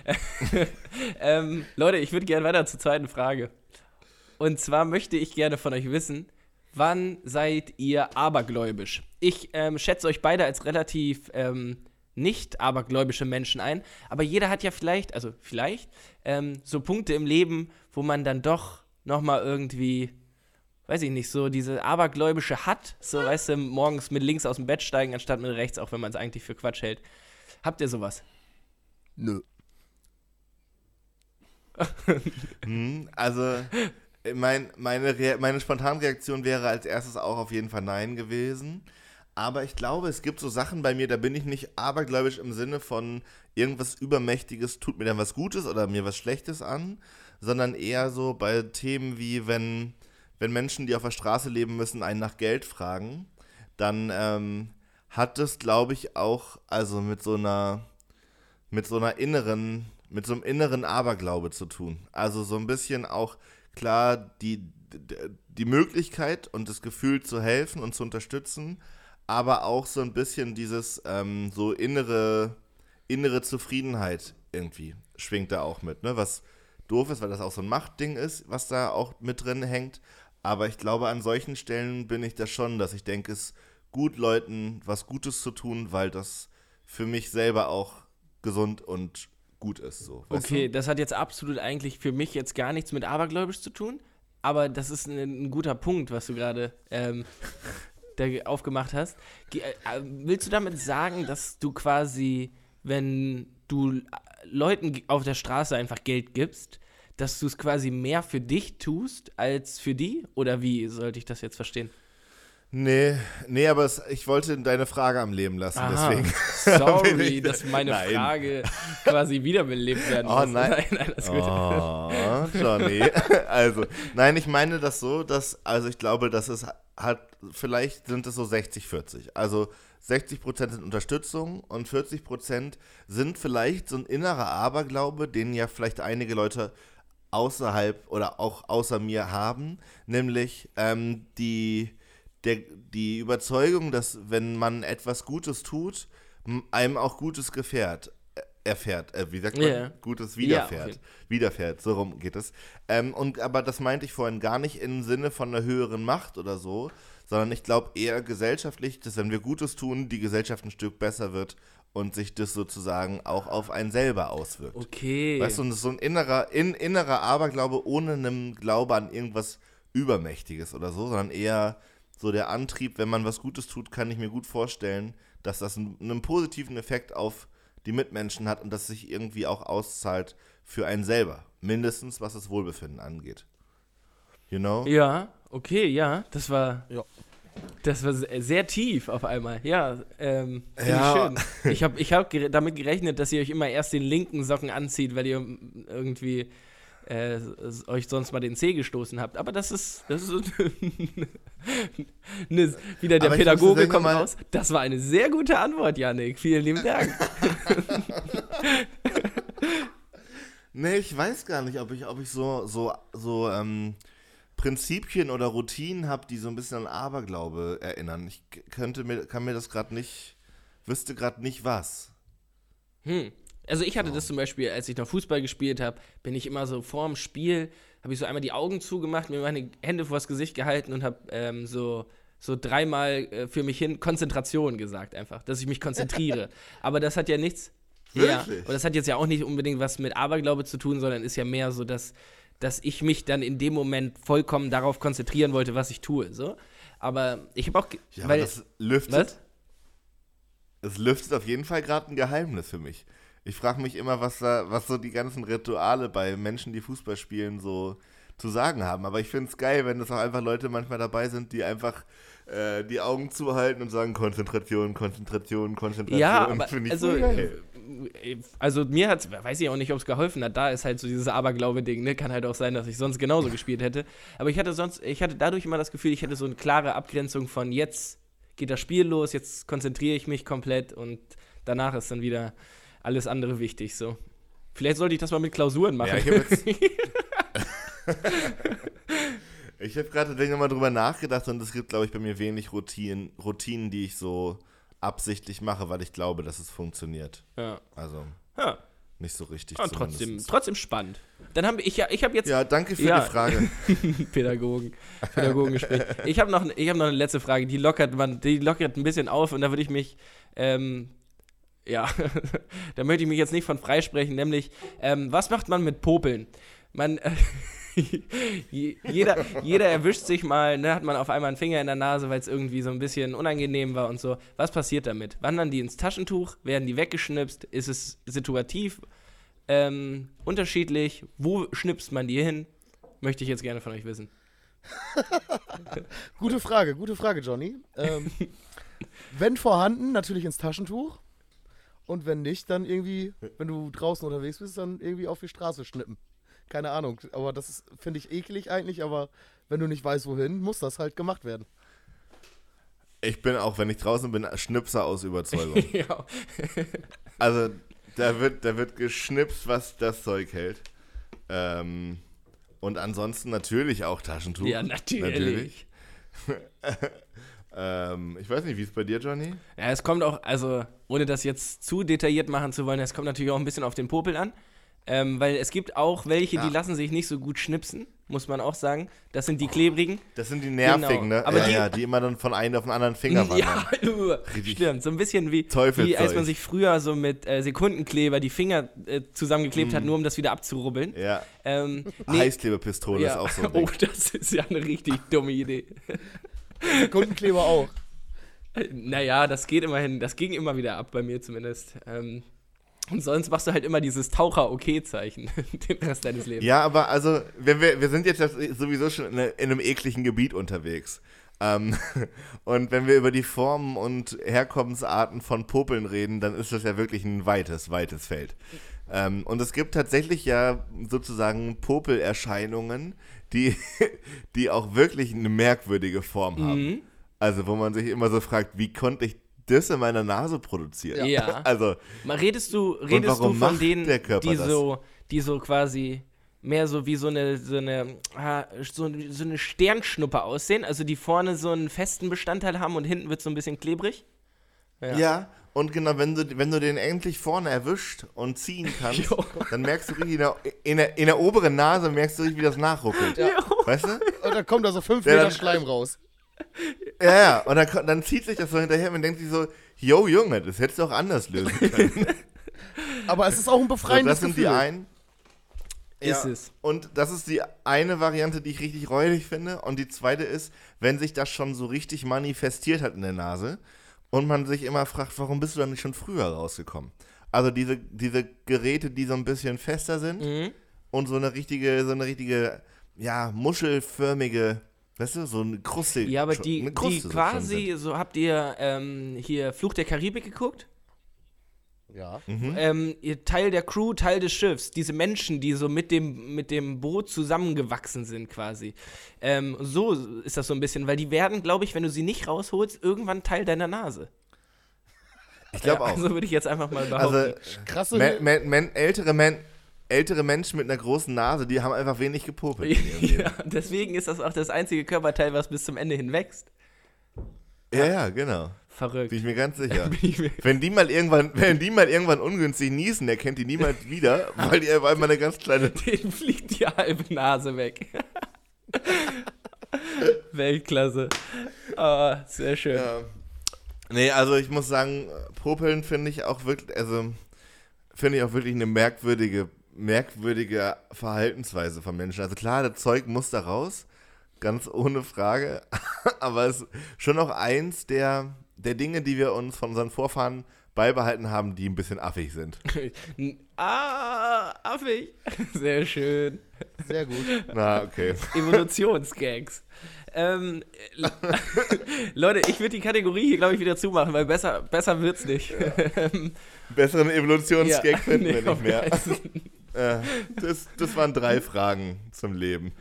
ähm, Leute, ich würde gerne weiter zur zweiten Frage. Und zwar möchte ich gerne von euch wissen, wann seid ihr abergläubisch? Ich ähm, schätze euch beide als relativ ähm, nicht abergläubische Menschen ein, aber jeder hat ja vielleicht, also vielleicht, ähm, so Punkte im Leben, wo man dann doch nochmal irgendwie, weiß ich nicht, so diese abergläubische hat, so weißt du, morgens mit links aus dem Bett steigen, anstatt mit rechts, auch wenn man es eigentlich für Quatsch hält. Habt ihr sowas? Nö. Hm, also, mein, meine, Rea meine Spontanreaktion wäre als erstes auch auf jeden Fall Nein gewesen. Aber ich glaube, es gibt so Sachen bei mir, da bin ich nicht abergläubisch im Sinne von irgendwas Übermächtiges tut mir dann was Gutes oder mir was Schlechtes an, sondern eher so bei Themen wie, wenn, wenn Menschen, die auf der Straße leben müssen, einen nach Geld fragen, dann ähm, hat das, glaube ich, auch also mit so einer mit so einer inneren, mit so einem inneren Aberglaube zu tun. Also so ein bisschen auch klar die, die Möglichkeit und das Gefühl zu helfen und zu unterstützen, aber auch so ein bisschen dieses ähm, so innere, innere Zufriedenheit irgendwie schwingt da auch mit, ne? Was doof ist, weil das auch so ein Machtding ist, was da auch mit drin hängt. Aber ich glaube, an solchen Stellen bin ich da schon, dass ich denke, es ist gut, Leuten was Gutes zu tun, weil das für mich selber auch gesund und gut ist. So, Okay, Du? das hat jetzt absolut eigentlich für mich jetzt gar nichts mit abergläubisch zu tun, aber das ist ein, ein guter Punkt, was du gerade ähm, da ge- aufgemacht hast. Ge äh, äh, willst du damit sagen, dass du quasi, wenn du Leuten auf der Straße einfach Geld gibst, dass du es quasi mehr für dich tust als für die? Oder wie sollte ich das jetzt verstehen? Nee, nee, aber es, ich wollte deine Frage am Leben lassen, Aha. deswegen. Sorry, ich- dass meine Nein. Frage quasi wiederbelebt werden Oh, muss. nein. nein, alles gut. Oh, Johnny. Also, nein, ich meine das so, dass, also ich glaube, dass es hat, vielleicht sind es so 60-40. Also 60% sind Unterstützung und 40% sind vielleicht so ein innerer Aberglaube, den ja vielleicht einige Leute außerhalb oder auch außer mir haben, nämlich ähm, die, der, die Überzeugung, dass wenn man etwas Gutes tut, einem auch Gutes gefährt, äh, erfährt, äh, wie sagt man, Ja. Gutes widerfährt, okay. widerfährt, so rum geht es. Ähm, und aber das meinte ich vorhin gar nicht im Sinne von einer höheren Macht oder so, sondern ich glaube eher gesellschaftlich, dass wenn wir Gutes tun, die Gesellschaft ein Stück besser wird und sich das sozusagen auch auf einen selber auswirkt. Okay. Weißt du, und das ist so ein innerer, in, innerer Aberglaube ohne einen Glaube an irgendwas Übermächtiges oder so, sondern eher so der Antrieb, wenn man was Gutes tut, kann ich mir gut vorstellen, dass das einen, einen positiven Effekt auf die Mitmenschen hat und das sich irgendwie auch auszahlt für einen selber. Mindestens was das Wohlbefinden angeht. You know? Ja, okay, ja, das war. Ja. Das war se- sehr tief auf einmal. Ja, ähm, Ja. ich schön. Ich habe ich hab gere damit gerechnet, dass ihr euch immer erst den linken Socken anzieht, weil ihr irgendwie äh, euch sonst mal den Zeh gestoßen habt. Aber das ist, das ist ne, wieder der Aber Pädagoge kommt raus. Das war eine sehr gute Antwort, Janik. Vielen lieben Dank. Nee, ich weiß gar nicht, ob ich, ob ich so, so, so ähm, Prinzipien oder Routinen habe, die so ein bisschen an Aberglaube erinnern. Ich könnte mir, kann mir das gerade nicht, wüsste gerade nicht was. Hm. Also ich hatte das zum Beispiel, als ich noch Fußball gespielt habe, bin ich immer so vorm Spiel, habe ich so einmal die Augen zugemacht, mir meine Hände vors Gesicht gehalten und habe ähm, so, so dreimal äh, für mich hin Konzentration gesagt einfach, dass ich mich konzentriere. Aber das hat ja nichts. Ja, und das hat jetzt ja auch nicht unbedingt was mit Aberglaube zu tun, sondern ist ja mehr so, dass, dass ich mich dann in dem Moment vollkommen darauf konzentrieren wollte, was ich tue. So. Aber ich habe auch. Ja, weil, aber das lüftet, was? es lüftet auf jeden Fall gerade ein Geheimnis für mich. Ich frage mich immer, was da, was so die ganzen Rituale bei Menschen, die Fußball spielen, so zu sagen haben. Aber ich finde es geil, wenn es auch einfach Leute manchmal dabei sind, die einfach äh, die Augen zuhalten und sagen Konzentration, Konzentration, Konzentration. Ja, aber Finde ich also, äh, also mir hat weiß ich auch nicht, ob es geholfen hat. Da ist halt so dieses Aberglaube-Ding, ne? Kann halt auch sein, dass ich sonst genauso gespielt hätte. Aber ich hatte sonst, ich hatte dadurch immer das Gefühl, ich hätte so eine klare Abgrenzung von jetzt geht das Spiel los, jetzt konzentriere ich mich komplett und danach ist dann wieder alles andere wichtig. So. Vielleicht sollte ich das mal mit Klausuren machen. Ja, ich habe habe gerade tatsächlich nochmal drüber nachgedacht und es gibt, glaube ich, bei mir wenig Routinen, Routinen, die ich so absichtlich mache, weil ich glaube, dass es funktioniert. ja. Also ja. nicht so richtig. Aber trotzdem, trotzdem spannend. Dann habe ich ja, ich habe jetzt Ja, danke für Ja. die Frage. Pädagogen, Pädagogengespräch. Ich habe noch, ich hab noch eine letzte Frage, die lockert, man, die lockert ein bisschen auf und da würde ich mich, ähm, ja, da möchte ich mich jetzt nicht von freisprechen, nämlich, ähm, was macht man mit Popeln? Man, äh, je- jeder, jeder erwischt sich mal, ne, hat man auf einmal einen Finger in der Nase, weil es irgendwie so ein bisschen unangenehm war und so. Was passiert damit? Wandern die ins Taschentuch? Werden die weggeschnipst? Ist es situativ? Ähm, unterschiedlich? Wo schnipst man die hin? Möchte ich jetzt gerne von euch wissen. Gute Frage, gute Frage, Johnny. Ähm, wenn vorhanden, natürlich ins Taschentuch. Und wenn nicht, dann irgendwie, wenn du draußen unterwegs bist, dann irgendwie auf die Straße schnippen. Keine Ahnung, aber das finde ich, eklig eigentlich, aber wenn du nicht weißt, wohin, muss das halt gemacht werden. Ich bin auch, wenn ich draußen bin, Schnipser aus Überzeugung. ja. Also, da wird, da wird geschnipst, was das Zeug hält. Ähm, und ansonsten natürlich auch Taschentuch. ja, natürlich. ähm, ich weiß nicht, wie ist bei dir, Johnny? Ja, es kommt auch, also ohne das jetzt zu detailliert machen zu wollen, es kommt natürlich auch ein bisschen auf den Popel an. Ähm, weil es gibt auch welche, Ja. die lassen sich nicht so gut schnipsen, muss man auch sagen. Das sind die klebrigen. Das sind die nervigen, Genau. ne? Aber ja, die- ja, die immer dann von einem auf den anderen Finger wandern. Ja, stimmt. So ein bisschen wie, wie als man sich früher so mit äh, Sekundenkleber die Finger äh, zusammengeklebt Mhm. hat, nur um das wieder abzurubbeln. Ja. Ähm, Heißklebepistole ist auch so ein Ding. Oh, das ist ja eine richtig dumme Idee. Sekundenkleber auch. Naja, das geht immerhin, das ging immer wieder ab, bei mir zumindest. Ähm, und sonst machst du halt immer dieses Taucher-Okay-Zeichen den Rest deines Lebens. Ja, aber also, wenn wir, wir sind jetzt sowieso schon in, in einem ekligen Gebiet unterwegs. Ähm, und wenn wir über die Formen und Herkommensarten von Popeln reden, dann ist das ja wirklich ein weites, weites Feld. Ähm, und es gibt tatsächlich ja sozusagen Popelerscheinungen, die, die auch wirklich eine merkwürdige Form haben. Mhm. Also, wo man sich immer so fragt, wie konnte ich das in meiner Nase produzieren? Ja. Also, Mal redest du, redest du von denen, die das? so, die so quasi mehr so wie so eine, so eine, so, so eine Sternschnuppe aussehen, also die vorne so einen festen Bestandteil haben und hinten wird so ein bisschen klebrig? Ja. Und genau, wenn du, wenn du den endlich vorne erwischt und ziehen kannst, Jo. dann merkst du richtig, in der, in, der, in der oberen Nase merkst du richtig, wie das nachruckelt. Weißt du? Und dann kommt da so fünf Ja, Meter dann- Schleim raus. Ja, ja. Und dann, dann zieht sich das so hinterher und man denkt sich so, yo Junge, das hättest du auch anders lösen können. Aber es ist auch ein So, befreiendes das sind Gefühl. die einen. Ist Ja. es. Und das ist die eine Variante, die ich richtig räudig finde. Und die zweite ist, wenn sich das schon so richtig manifestiert hat in der Nase und man sich immer fragt, warum bist du dann nicht schon früher rausgekommen? Also diese, diese Geräte, die so ein bisschen fester sind Mhm. und so eine richtige, so eine richtige, ja, muschelförmige, weißt du, so eine Kruste. Ja, aber die, die Kruste so schon quasi, so habt ihr ähm, hier Fluch der Karibik geguckt? Ja. Mhm. Ähm, Teil der Crew, Teil des Schiffs, diese Menschen, die so mit dem, mit dem Boot zusammengewachsen sind quasi. Ähm, so ist das so ein bisschen, weil die werden, glaube ich, wenn du sie nicht rausholst, irgendwann Teil deiner Nase. Ich glaube ja, auch. Also würde ich jetzt einfach mal behaupten. Also, Krasse men, men, men, ältere, men, ältere Menschen mit einer großen Nase, die haben einfach wenig gepopelt. ja, deswegen ist das auch das einzige Körperteil, was bis zum Ende hin wächst. Ja, ja, genau. Verrückt. Bin ich mir ganz sicher. Mir- Wenn die mal irgendwann, wenn die mal irgendwann ungünstig niesen, der kennt die niemals wieder, weil die weil mal eine ganz kleine. Den fliegt die halbe Nase weg. Weltklasse. Ah, sehr schön. Ja. Nee, also ich muss sagen, Popeln finde ich auch wirklich, also finde ich auch wirklich eine merkwürdige, merkwürdige Verhaltensweise von Menschen. Also klar, das Zeug muss da raus, ganz ohne Frage, aber es ist schon auch eins der, der Dinge, die wir uns von unseren Vorfahren beibehalten haben, die ein bisschen affig sind. ah, affig. Sehr schön. Sehr gut. Na, okay. Evolutionsgags. ähm, äh, Leute, ich würde die Kategorie hier, glaube ich, wieder zumachen, weil besser, besser wird's nicht. Ähm, Besseren Evolutionsgag finden nee, wir nicht mehr. Äh, das, das waren drei Fragen zum Leben.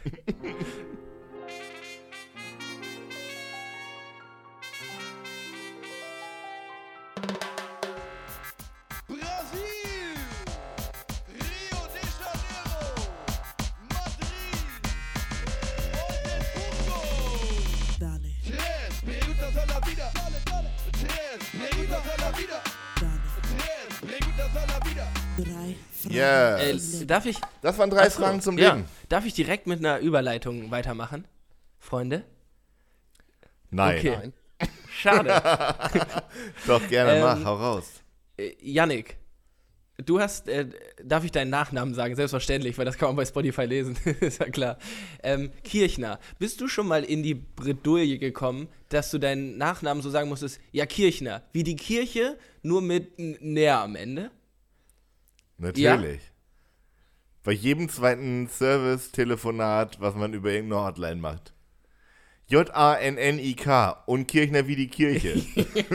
Fragen. Äh, Yes. darf ich. Das waren drei Ach so, Fragen zum ja. Leben. Darf ich direkt mit einer Überleitung weitermachen, Freunde? Nein. Okay. Nein. Schade. Doch, gerne, Ähm, mach, hau raus. äh, Yannick, du hast, äh, darf ich deinen Nachnamen sagen? Selbstverständlich, weil das kann man bei Spotify lesen, ist ja klar. Ähm, Kirchner, bist du schon mal in die Bredouille gekommen, dass du deinen Nachnamen so sagen musstest, ja, Kirchner, wie die Kirche, nur mit näher am Ende? Natürlich. Bei jedem zweiten Service-Telefonat, was man über irgendeine Hotline macht. J-A-N-N-I-K und Kirchner wie die Kirche.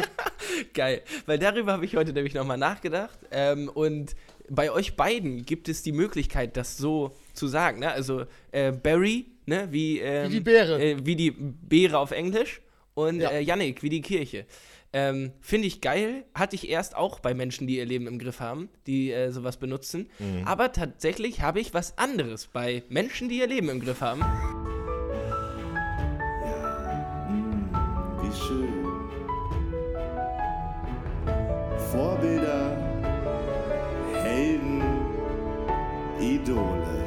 Geil, weil darüber habe ich heute nämlich nochmal nachgedacht. Ähm, und bei euch beiden gibt es die Möglichkeit, das so zu sagen. Ne? Also äh, Barry, ne? wie, ähm, Wie die Beere. Äh, wie die Beere auf Englisch. Und Ja. äh, Yannick, wie die Kirche. Ähm, Finde ich geil. Hatte ich erst auch bei Menschen, die ihr Leben im Griff haben, die äh, sowas benutzen. Aber tatsächlich habe ich was anderes bei Menschen, die ihr Leben im Griff haben. Wie schön. Vorbilder, Helden, Idole.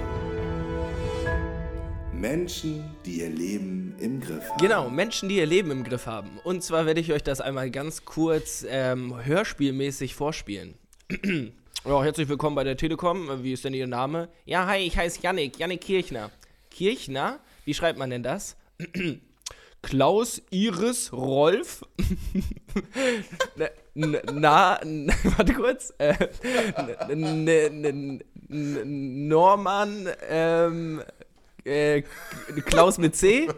Menschen, die ihr Leben im Griff haben. Genau, Menschen, die ihr Leben im Griff haben. Und zwar werde ich euch das einmal ganz kurz ähm, hörspielmäßig vorspielen. ja, herzlich willkommen bei der Telekom. Wie ist denn Ihr Name? Ja, hi, ich heiße Yannick, Yannick Kirchner. Kirchner? Wie schreibt man denn das? Klaus Iris Rolf. N- n- Na, n- warte kurz. Äh, n- n- n- Norman, ähm, äh, Klaus mit C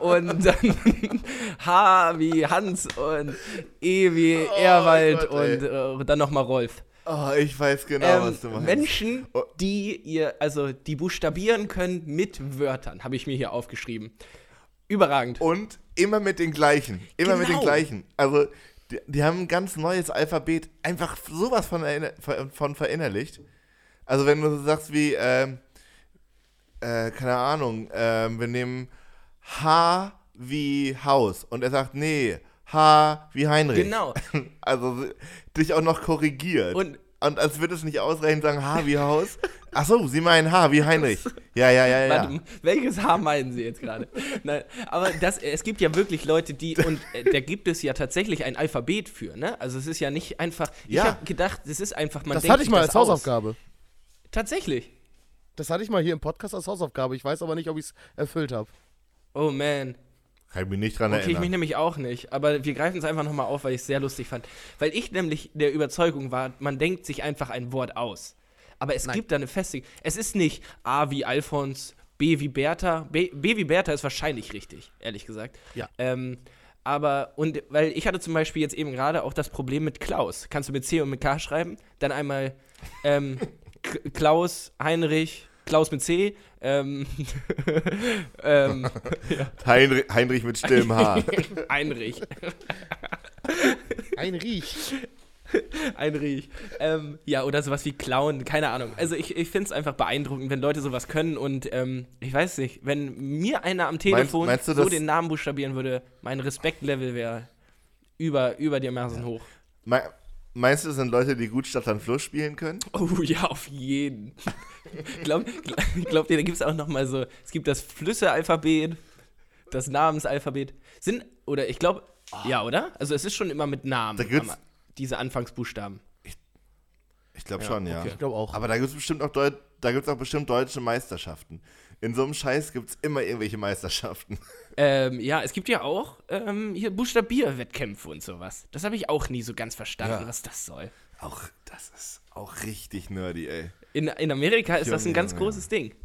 und dann H wie Hans und E wie Erwald Gott, und äh, dann nochmal Rolf. Oh, ich weiß genau, Ähm, was du meinst. Menschen, Oh. die ihr, also die buchstabieren können mit Wörtern, habe ich mir hier aufgeschrieben. Überragend. Und immer mit den gleichen. Immer mit den Genau. gleichen. Also, die, die haben ein ganz neues Alphabet. Einfach sowas von von verinnerlicht. Also, wenn du so sagst wie, ähm, äh, keine Ahnung, ähm, wir nehmen H wie Haus. Und er sagt, nee, H wie Heinrich. Genau. Also, dich auch noch korrigiert. Und- und als würde es nicht ausreichen, sagen H wie Haus. Ach so, Sie meinen H wie Heinrich. Ja, ja, ja, ja. Warte, welches Haar meinen Sie jetzt gerade? Nein, aber das, es gibt ja wirklich Leute, die, und äh, da gibt es ja tatsächlich ein Alphabet für, ne? Also es ist ja nicht einfach, ich Ja. habe gedacht, es ist einfach, man Das denkt hatte ich mal als aus. Hausaufgabe. Tatsächlich. Das hatte ich mal hier im Podcast als Hausaufgabe. Ich weiß aber nicht, ob ich es erfüllt habe. Oh man. Kann ich mich nicht dran Okay, ich mich erinnern. nämlich auch nicht. Aber wir greifen es einfach nochmal auf, weil ich es sehr lustig fand. Weil ich nämlich der Überzeugung war, man denkt sich einfach ein Wort aus. Aber es gibt da eine feste. Es ist nicht A wie Alfons, B wie Bertha. B, B wie Bertha ist wahrscheinlich richtig, ehrlich gesagt. Ja. Ähm, aber, und weil ich hatte zum Beispiel jetzt eben gerade auch das Problem mit Klaus. Kannst du mit C und mit K schreiben? Dann einmal ähm, Klaus, Heinrich, Klaus mit C. Ähm, ähm, Heinrich, Heinrich mit stillem Haar. Heinrich. Ein Riech. Heinrich. Ähm, ja, oder sowas wie Clown, keine Ahnung. Also ich, ich finde es einfach beeindruckend, wenn Leute sowas können und ähm, ich weiß nicht, wenn mir einer am Telefon meinst du, so den Namen buchstabieren würde, mein Respektlevel wäre über, über die Maßen hoch. Me meinst du, es sind Leute, die gut Stadt an Fluss spielen können? Oh ja, auf jeden. Glaub, glaub, glaubt ihr, da gibt es auch noch mal so, es gibt das Flüsse-Alphabet, das Namensalphabet. Sind, oder ich glaube, ja, oder? Also es ist schon immer mit Namen, Da gibt's- am- diese Anfangsbuchstaben. Ich glaube Ja, schon, ja. okay. Ich glaube auch. Aber da gibt es bestimmt auch Deut da gibt's auch bestimmt deutsche Meisterschaften. In so einem Scheiß gibt es immer irgendwelche Meisterschaften. Ähm, ja, es gibt ja auch ähm, hier Buchstabierwettkämpfe und sowas. Das habe ich auch nie so ganz verstanden, Ja. was das soll. Auch, das ist auch richtig nerdy, ey. In, in Amerika ist das ein Junge, ganz Junge. großes Ding.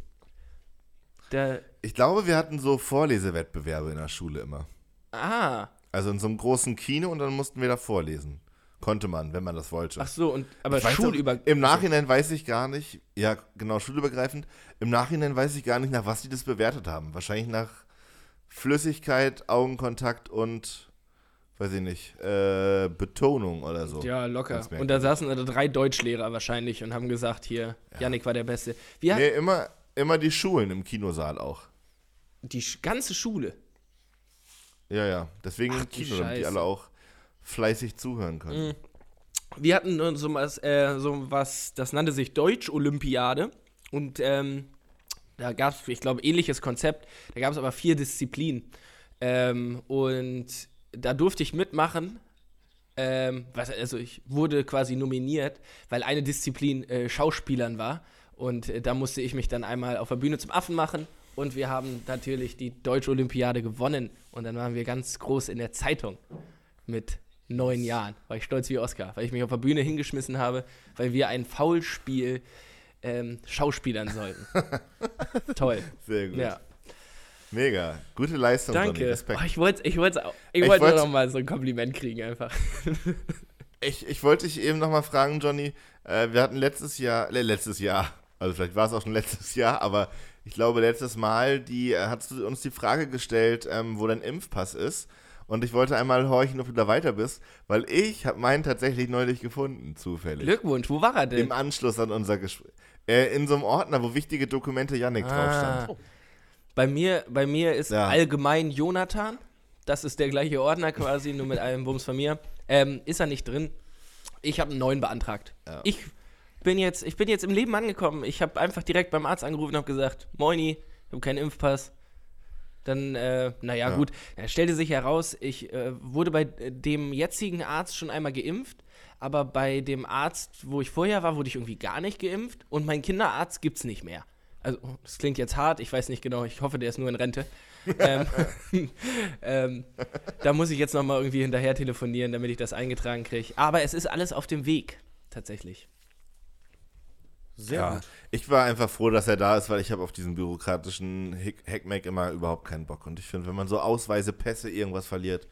Da, Ich glaube, wir hatten so Vorlesewettbewerbe in der Schule immer. ah, Also in so einem großen Kino und dann mussten wir da vorlesen. Konnte man, wenn man das wollte. ach so, und, aber Ich weiß schulüber... auch, Im Nachhinein weiß ich gar nicht, ja, genau, schulübergreifend. Im Nachhinein weiß ich gar nicht, nach was die das bewertet haben. Wahrscheinlich nach Flüssigkeit, Augenkontakt und, weiß ich nicht, äh, Betonung oder so. Ja, locker. Und da saßen da drei Deutschlehrer wahrscheinlich und haben gesagt, hier, Yannick war der Beste. Wir Nee, immer, immer die Schulen im Kinosaal auch. die ganze Schule. Ja, ja. Deswegen Ach, die Kino, die alle auch fleißig zuhören können. wir hatten so was, äh, so was, das nannte sich Deutsch-Olympiade. Und ähm, da gab es, ich glaube, ähnliches Konzept. Da gab es aber vier Disziplinen. Ähm, und da durfte ich mitmachen. Ähm, was, also ich wurde quasi nominiert, weil eine Disziplin äh, Schauspielern war. Und äh, da musste ich mich dann einmal auf der Bühne zum Affen machen. Und wir haben natürlich die Deutsche Olympiade gewonnen. Und dann waren wir ganz groß in der Zeitung mit neun Jahren. War ich stolz wie Oscar, weil ich mich auf der Bühne hingeschmissen habe, weil wir ein Foulspiel ähm, schauspielern sollten. Toll. Sehr gut. Ja. Mega. Gute Leistung. Danke. Respekt. Oh, ich wollte ich wollte ich Ich wollte wollt- noch mal so ein Kompliment kriegen einfach. Ich, ich wollte dich eben nochmal fragen, Johnny. Äh, wir hatten letztes Jahr, äh, letztes Jahr, also vielleicht war es auch schon letztes Jahr, aber ich glaube, letztes Mal die, äh, hast du uns die Frage gestellt, ähm, wo dein Impfpass ist. Und ich wollte einmal horchen, ob du da weiter bist, weil ich habe meinen tatsächlich neulich gefunden, zufällig. Glückwunsch, wo war er denn? Im Anschluss an unser Gespräch. Äh, in so einem Ordner, wo wichtige Dokumente Yannick drauf stand. Ah. Bei mir, bei mir ist Ja. allgemein Jonathan. Das ist der gleiche Ordner quasi, nur mit einem Bums von mir. Ähm, ist er nicht drin. Ich habe einen neuen beantragt. Ja. Ich bin jetzt, ich bin jetzt im Leben angekommen. Ich habe einfach direkt beim Arzt angerufen und habe gesagt, Moini, ich habe keinen Impfpass. Dann, äh, naja, Ja. gut. Er stellte sich heraus, ich äh, wurde bei äh, dem jetzigen Arzt schon einmal geimpft, aber bei dem Arzt, wo ich vorher war, wurde ich irgendwie gar nicht geimpft und mein Kinderarzt gibt es nicht mehr. Also, das klingt jetzt hart, ich weiß nicht genau, ich hoffe, der ist nur in Rente. ähm, ähm, da muss ich jetzt nochmal irgendwie hinterher telefonieren, damit ich das eingetragen kriege. Aber es ist alles auf dem Weg, tatsächlich. Sehr Ja, gut. ich war einfach froh, dass er da ist, weil ich habe auf diesen bürokratischen Hackmack immer überhaupt keinen Bock. Und ich finde, wenn man so Ausweise, Pässe, irgendwas verliert,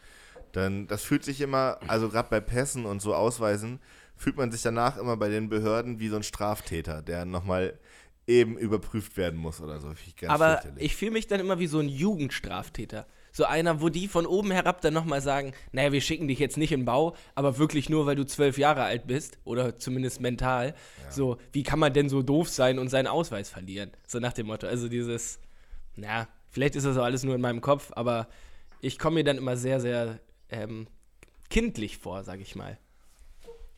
dann, das fühlt sich immer, also gerade bei Pässen und so Ausweisen, fühlt man sich danach immer bei den Behörden wie so ein Straftäter, der nochmal eben überprüft werden muss oder so. Ich Aber ich fühle mich dann immer wie so ein Jugendstraftäter. So einer, wo die von oben herab dann nochmal sagen, naja, wir schicken dich jetzt nicht in Bau, aber wirklich nur, weil du zwölf Jahre alt bist oder zumindest mental. So, wie kann man denn so doof sein und seinen Ausweis verlieren? So nach dem Motto. Also dieses, na, vielleicht ist das auch alles nur in meinem Kopf, aber ich komme mir dann immer sehr, sehr ähm, kindlich vor, sag ich mal.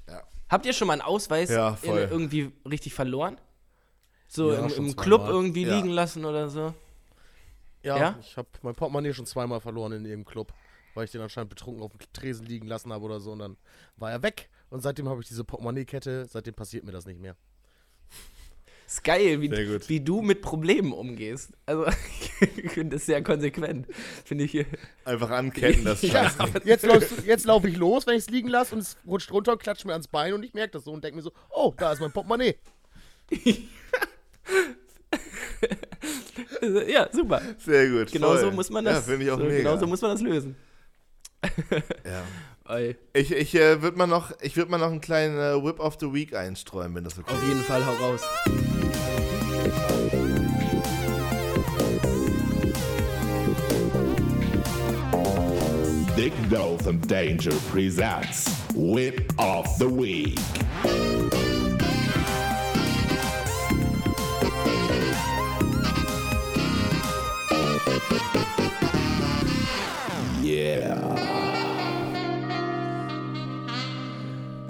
Ja. Habt ihr schon mal einen Ausweis Ja, irgendwie richtig verloren? So Ja, im, im Club zweimal. irgendwie Ja. liegen lassen oder so? Ja, Ja? ich habe mein Portemonnaie schon zweimal verloren in irgendeinem Club, weil ich den anscheinend betrunken auf dem Tresen liegen lassen habe oder so und dann war er weg. Und seitdem habe ich diese Portemonnaie-Kette, seitdem passiert mir das nicht mehr. Ist geil, wie, wie du mit Problemen umgehst. Also, ich finde das sehr konsequent. Finde ich hier. Einfach anketten, das Ja, Scheißding. jetzt, jetzt laufe ich los, wenn ich es liegen lasse und es rutscht runter und klatscht mir ans Bein und ich merke das so und denke mir so, oh, da ist mein Portemonnaie. Also, ja, super. Sehr gut. Genau so muss man das. Ja, finde ich auch so, mega. Genau so muss man das lösen. ja. Ich, ich äh, würde mal noch, ich würde mal noch einen kleinen äh, Whip of the Week einstreuen, wenn das okay auf ist. jeden Fall, hau raus. Dick and Danger presents Whip of the Week. Yeah.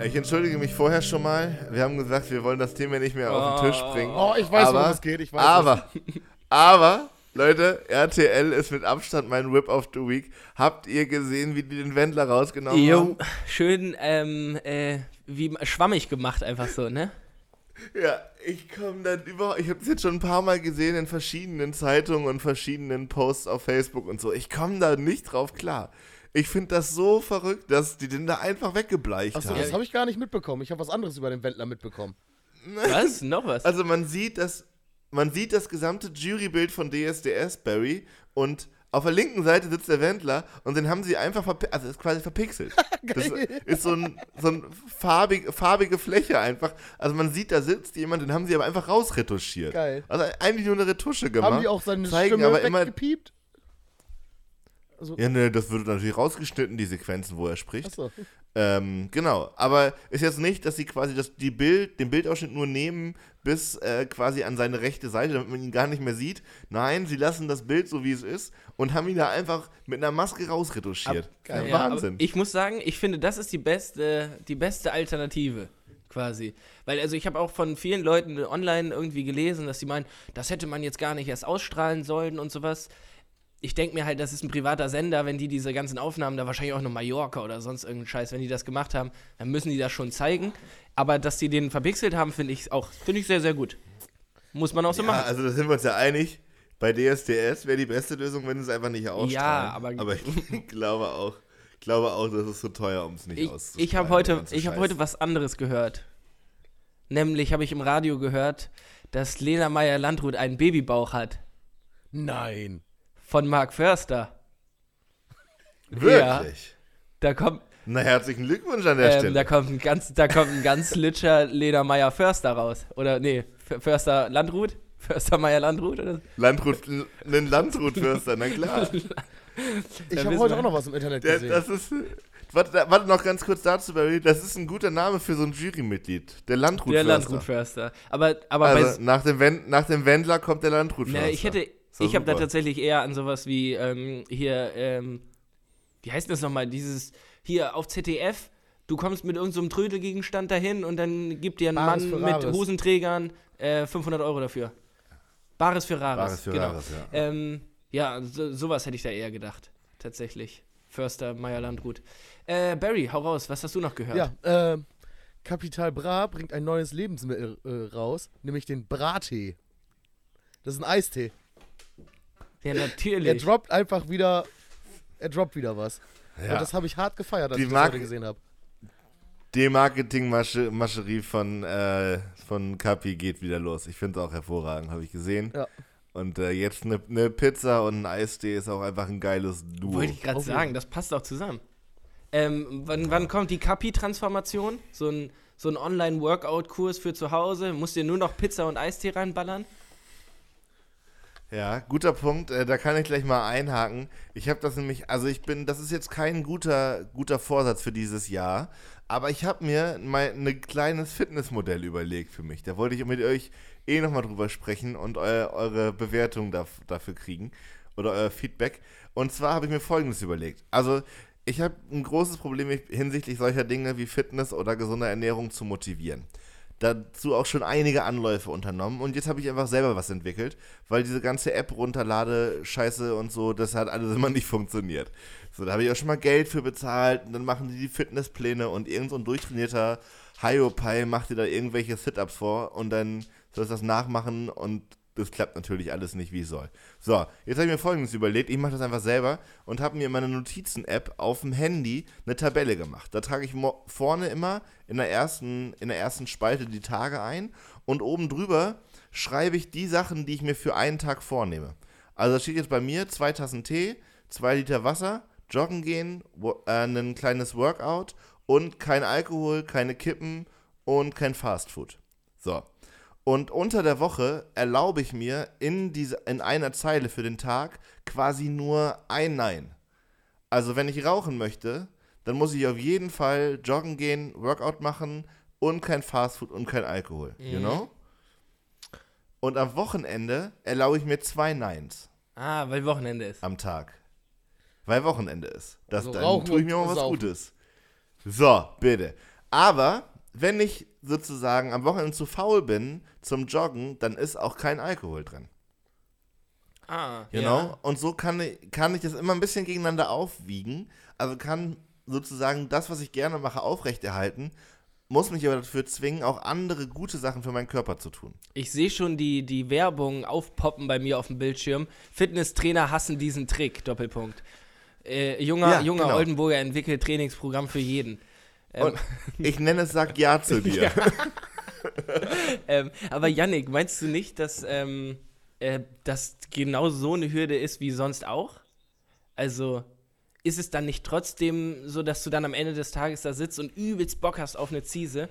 Ich entschuldige mich vorher schon mal. Wir haben gesagt, wir wollen das Thema nicht mehr auf den Tisch bringen. Oh, ich weiß, aber, worum es geht, ich weiß aber, aber, Leute, RTL ist mit Abstand mein Whip of the Week. Habt ihr gesehen, wie die den Wendler rausgenommen Jo, haben? schön, ähm, äh, wie schwammig gemacht, einfach so, ne? Ja, ich komme dann überhaupt. Ich habe es jetzt schon ein paar Mal gesehen in verschiedenen Zeitungen und verschiedenen Posts auf Facebook und so. Ich komme da nicht drauf klar. Ich finde das so verrückt, dass die den da einfach weggebleicht Achso, haben. das habe ich gar nicht mitbekommen. Ich habe was anderes über den Wendler mitbekommen. Was? Noch was? Also man sieht das, man sieht das gesamte Jurybild von DSDS, Barry, und auf der linken Seite sitzt der Wendler und den haben sie einfach verpi also ist quasi verpixelt. das ist so ein, so ein farbig, farbige Fläche einfach. Also man sieht, da sitzt jemand, den haben sie aber einfach rausretuschiert. Geil. Also eigentlich nur eine Retusche gemacht. Haben die auch seine zeigen Stimme aber immer, weggepiept? Also, Ja, ne, das wird natürlich rausgeschnitten, die Sequenzen, wo er spricht. achso. Ähm, genau, aber ist jetzt nicht, dass sie quasi das, die Bild, den Bildausschnitt nur nehmen bis äh, quasi an seine rechte Seite, damit man ihn gar nicht mehr sieht. Nein, sie lassen das Bild so, wie es ist und haben ihn da einfach mit einer Maske rausretuschiert. geil. Ja, Wahnsinn. ich muss sagen, ich finde, das ist die beste, die beste Alternative quasi. Weil, also ich habe auch von vielen Leuten online irgendwie gelesen, dass sie meinen, das hätte man jetzt gar nicht erst ausstrahlen sollen und sowas. Ich denke mir halt, das ist ein privater Sender, wenn die diese ganzen Aufnahmen, da wahrscheinlich auch nur Mallorca oder sonst irgendeinen Scheiß, wenn die das gemacht haben, dann müssen die das schon zeigen. Aber dass die den verpixelt haben, finde ich auch, finde ich sehr, sehr gut. Muss man auch so ja, machen. also da sind wir uns ja einig. Bei DSDS wäre die beste Lösung, wenn es einfach nicht ausstrahlen. Ja, aber- aber ich glaube auch, glaube auch, das ist so teuer, um es nicht Ich, auszustrahlen. ich habe heute, ich hab Scheiß. heute was anderes gehört. Nämlich habe ich im Radio gehört, dass Lena Meyer-Landrut einen Babybauch hat. Nein. Von Mark Förster. Wirklich? Da kommt, Na, herzlichen Glückwunsch an der ähm, Stelle. da kommt ein ganz, da kommt ein ganz litscher Lena Meyer-Förster raus. Oder nee, Förster Landrut? Förster Meyer-Landrut? Oder? Landrut, einen Landrutförster, na klar. Ich habe heute wir. auch noch was im Internet Der, gesehen. das ist. Warte, warte noch ganz kurz dazu, Barry. Das ist ein guter Name für so ein Jurymitglied. Der Landrutförster. Der Landrut-Förster. Aber, aber Also bei, nach dem, Wend, nach dem Wendler kommt der Landrutförster. Na, ich hätte, ich habe da tatsächlich eher an sowas wie ähm, hier, ähm, wie heißt das nochmal, dieses hier auf ZDF. Du kommst mit irgendeinem so Trödelgegenstand dahin und dann gibt dir ein Bares Mann mit. Hosenträgern äh, 500 Euro dafür. Bares für Rares. Bares für genau. Rares, ja. Ähm, ja, so, sowas hätte ich da eher gedacht. Tatsächlich. Förster, Meier Landrut. Äh, Barry, hau raus, was hast du noch gehört? Ja, äh, Capital Bra bringt ein neues Lebensmittel äh, raus, nämlich den Brattee. Das ist ein Eistee. Ja, Er natürlich. droppt einfach wieder, er droppt wieder was. Ja. Und das habe ich hart gefeiert, als Die ich das Marke- heute gesehen habe. Die Marketingmascherie von, äh, von Kapi geht wieder los. Ich finde es auch hervorragend, habe ich gesehen. Ja. Und äh, jetzt eine ne Pizza und ein Eistee ist auch einfach ein geiles Duo. Wollte ich gerade jeden sagen, das passt auch zusammen. Ähm, wann, wann kommt die Kapi-Transformation? So ein, so ein Online-Workout-Kurs für zu Hause? Musst dir nur noch Pizza und Eistee reinballern? Ja, guter Punkt. Äh, da kann ich gleich mal einhaken. Ich habe das nämlich, also ich bin, das ist jetzt kein guter, guter Vorsatz für dieses Jahr, aber ich habe mir mal ein kleines Fitnessmodell überlegt für mich. Da wollte ich mit euch eh nochmal drüber sprechen und eu eure Bewertung daf dafür kriegen oder euer Feedback. Und zwar habe ich mir Folgendes überlegt. Also ich habe ein großes Problem hinsichtlich solcher Dinge wie Fitness oder gesunde Ernährung zu motivieren dazu auch schon einige Anläufe unternommen und jetzt habe ich einfach selber was entwickelt, weil diese ganze App runterlade, Scheiße und so, das hat alles immer nicht funktioniert. So, da habe ich auch schon mal Geld für bezahlt und dann machen die die Fitnesspläne und irgend so ein durchtrainierter Hiopai macht dir da irgendwelche Sit-Ups vor und dann sollst du das nachmachen und das klappt natürlich alles nicht, wie es soll. So, jetzt habe ich mir folgendes überlegt. Ich mache das einfach selber und habe mir in meiner Notizen-App auf dem Handy eine Tabelle gemacht. Da trage ich vorne immer in der, ersten, in der ersten Spalte die Tage ein und oben drüber schreibe ich die Sachen, die ich mir für einen Tag vornehme. Also da steht jetzt bei mir zwei Tassen Tee, zwei Liter Wasser, joggen gehen, äh, ein kleines Workout und kein Alkohol, keine Kippen und kein Fastfood. So. Und unter der Woche erlaube ich mir in, diese, in einer Zeile für den Tag quasi nur ein Nein. Also wenn ich rauchen möchte, dann muss ich auf jeden Fall joggen gehen, Workout machen und kein Fastfood und kein Alkohol. You know? Und am Wochenende erlaube ich mir zwei Neins Ah, weil Wochenende ist. am Tag. Weil Wochenende ist. Das, Also dann tue ich mir mal was. Gutes. So, bitte. Aber wenn ich sozusagen am Wochenende zu faul bin zum Joggen, dann ist auch kein Alkohol drin. Ah, You know? Und so kann ich, kann ich das immer ein bisschen gegeneinander aufwiegen. Also kann sozusagen das, was ich gerne mache, aufrechterhalten, muss mich aber dafür zwingen, auch andere gute Sachen für meinen Körper zu tun. Ich sehe schon die, die Werbung aufpoppen bei mir auf dem Bildschirm. Fitnesstrainer hassen diesen Trick, Doppelpunkt. Äh, junger Ja, junger genau. Oldenburger entwickelt Trainingsprogramm für jeden. Ähm, ich nenne es Sag Ja zu dir. ähm, aber Yannick, meinst du nicht, dass ähm, äh, das genau so eine Hürde ist wie sonst auch? Also ist es dann nicht trotzdem so, dass du dann am Ende des Tages da sitzt und übelst Bock hast auf eine Ziese,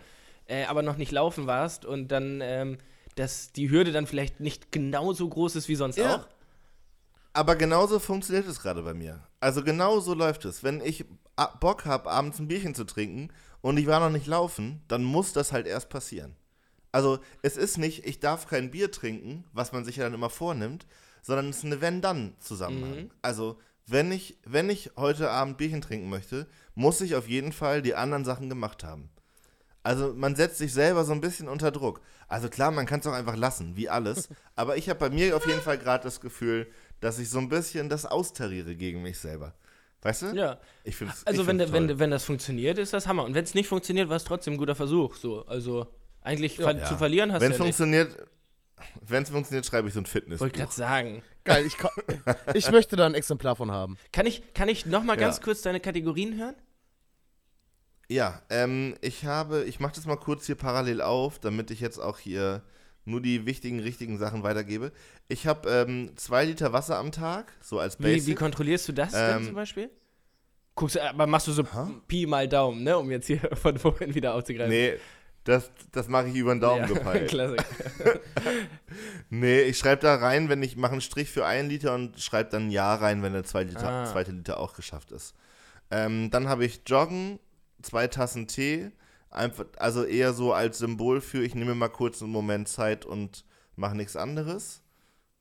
äh, aber noch nicht laufen warst und dann, ähm, dass die Hürde dann vielleicht nicht genauso groß ist wie sonst Ja. auch? Aber genauso funktioniert es gerade bei mir. Also genau so läuft es. Wenn ich Bock habe, abends ein Bierchen zu trinken und ich war noch nicht laufen, dann muss das halt erst passieren. Also es ist nicht, ich darf kein Bier trinken, was man sich ja dann immer vornimmt, sondern es ist eine Wenn-Dann-Zusammenhang. Also wenn ich, wenn ich heute Abend Bierchen trinken möchte, muss ich auf jeden Fall die anderen Sachen gemacht haben. Also man setzt sich selber so ein bisschen unter Druck. Also klar, man kann es auch einfach lassen, wie alles. Aber ich habe bei mir auf jeden Fall gerade das Gefühl, dass ich so ein bisschen das austariere gegen mich selber. Weißt du? Ja. Ich finde Also wenn, wenn, wenn das funktioniert, ist das Hammer. Und wenn es nicht funktioniert, war es trotzdem ein guter Versuch. So, also eigentlich ver- zu verlieren hast Wenn du es ja nicht. funktioniert, wenn es funktioniert, schreibe ich so ein Fitness. Wollte gerade sagen. Geil, ich, ich möchte da ein Exemplar von haben. Kann ich, kann ich noch mal ganz Ja. kurz deine Kategorien hören? Ja, ähm, ich habe, ich mache das mal kurz hier parallel auf, damit ich jetzt auch hier nur die wichtigen, richtigen Sachen weitergebe. Ich habe ähm, zwei Liter Wasser am Tag, so als Wie, Basic. wie kontrollierst du das denn Ähm, zum Beispiel? Guckst, du- aber machst du so Pi mal Daumen, ne? Um jetzt hier von vorhin wieder aufzugreifen. nee, das, das mache ich über den Daumen ja, gepeilt. Klasse. Nee, ich schreibe da rein, wenn ich mache einen Strich für einen Liter und schreibe dann ein Ja rein, wenn der zweite Liter, Ah. zweite Liter auch geschafft ist. Ähm, dann habe ich Joggen, zwei Tassen Tee, einfach, also eher so als Symbol für, ich nehme mal kurz einen Moment Zeit und mache nichts anderes.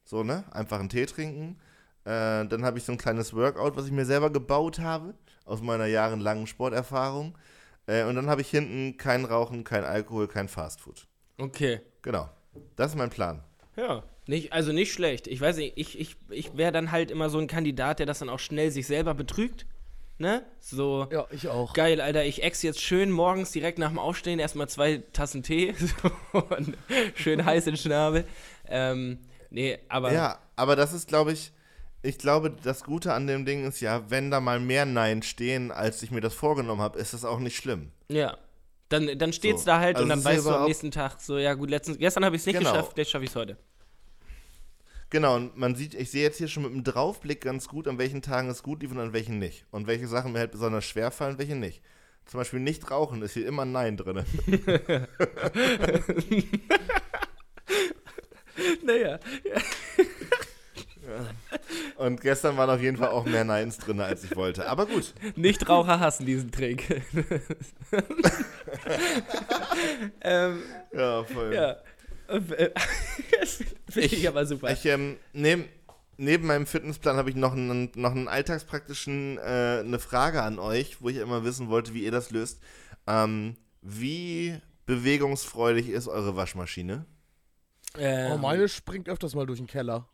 So, ne? Einfach einen Tee trinken. Äh, dann habe ich so ein kleines Workout, was ich mir selber gebaut habe, aus meiner jahrelangen Sporterfahrung. Äh, und dann habe ich hinten kein Rauchen, kein Alkohol, kein Fastfood. Okay. Genau. Das ist mein Plan. Ja. Nicht, also nicht schlecht. Ich weiß nicht, ich, ich, ich wäre dann halt immer so ein Kandidat, der das dann auch schnell sich selber betrügt. Ne? So. Ja, ich auch. Geil, Alter, ich ex jetzt schön morgens direkt nach dem Aufstehen erstmal zwei Tassen Tee so, und schön heiß in Schnabel. Ähm, nee, aber Ja, aber das ist, glaube ich, ich glaube, das Gute an dem Ding ist ja, wenn da mal mehr Nein stehen, als ich mir das vorgenommen habe, ist das auch nicht schlimm. Ja. Dann, dann steht's So. da halt Also und dann es weißt du am nächsten Tag so, ja gut, letztens, gestern habe ich es nicht Genau. geschafft, jetzt schaffe ich es heute. Genau, und man sieht, ich sehe jetzt hier schon mit dem Draufblick ganz gut, an welchen Tagen es gut lief und an welchen nicht. Und welche Sachen mir halt besonders schwer fallen, welche nicht. Zum Beispiel nicht rauchen, ist hier immer ein Nein drin. Naja. Und gestern waren auf jeden Fall auch mehr Neins drin, als ich wollte. Aber gut. Nichtraucher hassen diesen Trick. ähm, Ja, voll. ja. Äh, Finde ich, aber super. Ich, ähm, neben, neben meinem Fitnessplan habe ich noch einen, noch einen alltagspraktischen, äh, eine Frage an euch, wo ich immer wissen wollte, wie ihr das löst. Ähm, wie bewegungsfreudig ist eure Waschmaschine? ähm, Oh, meine springt öfters mal durch den Keller.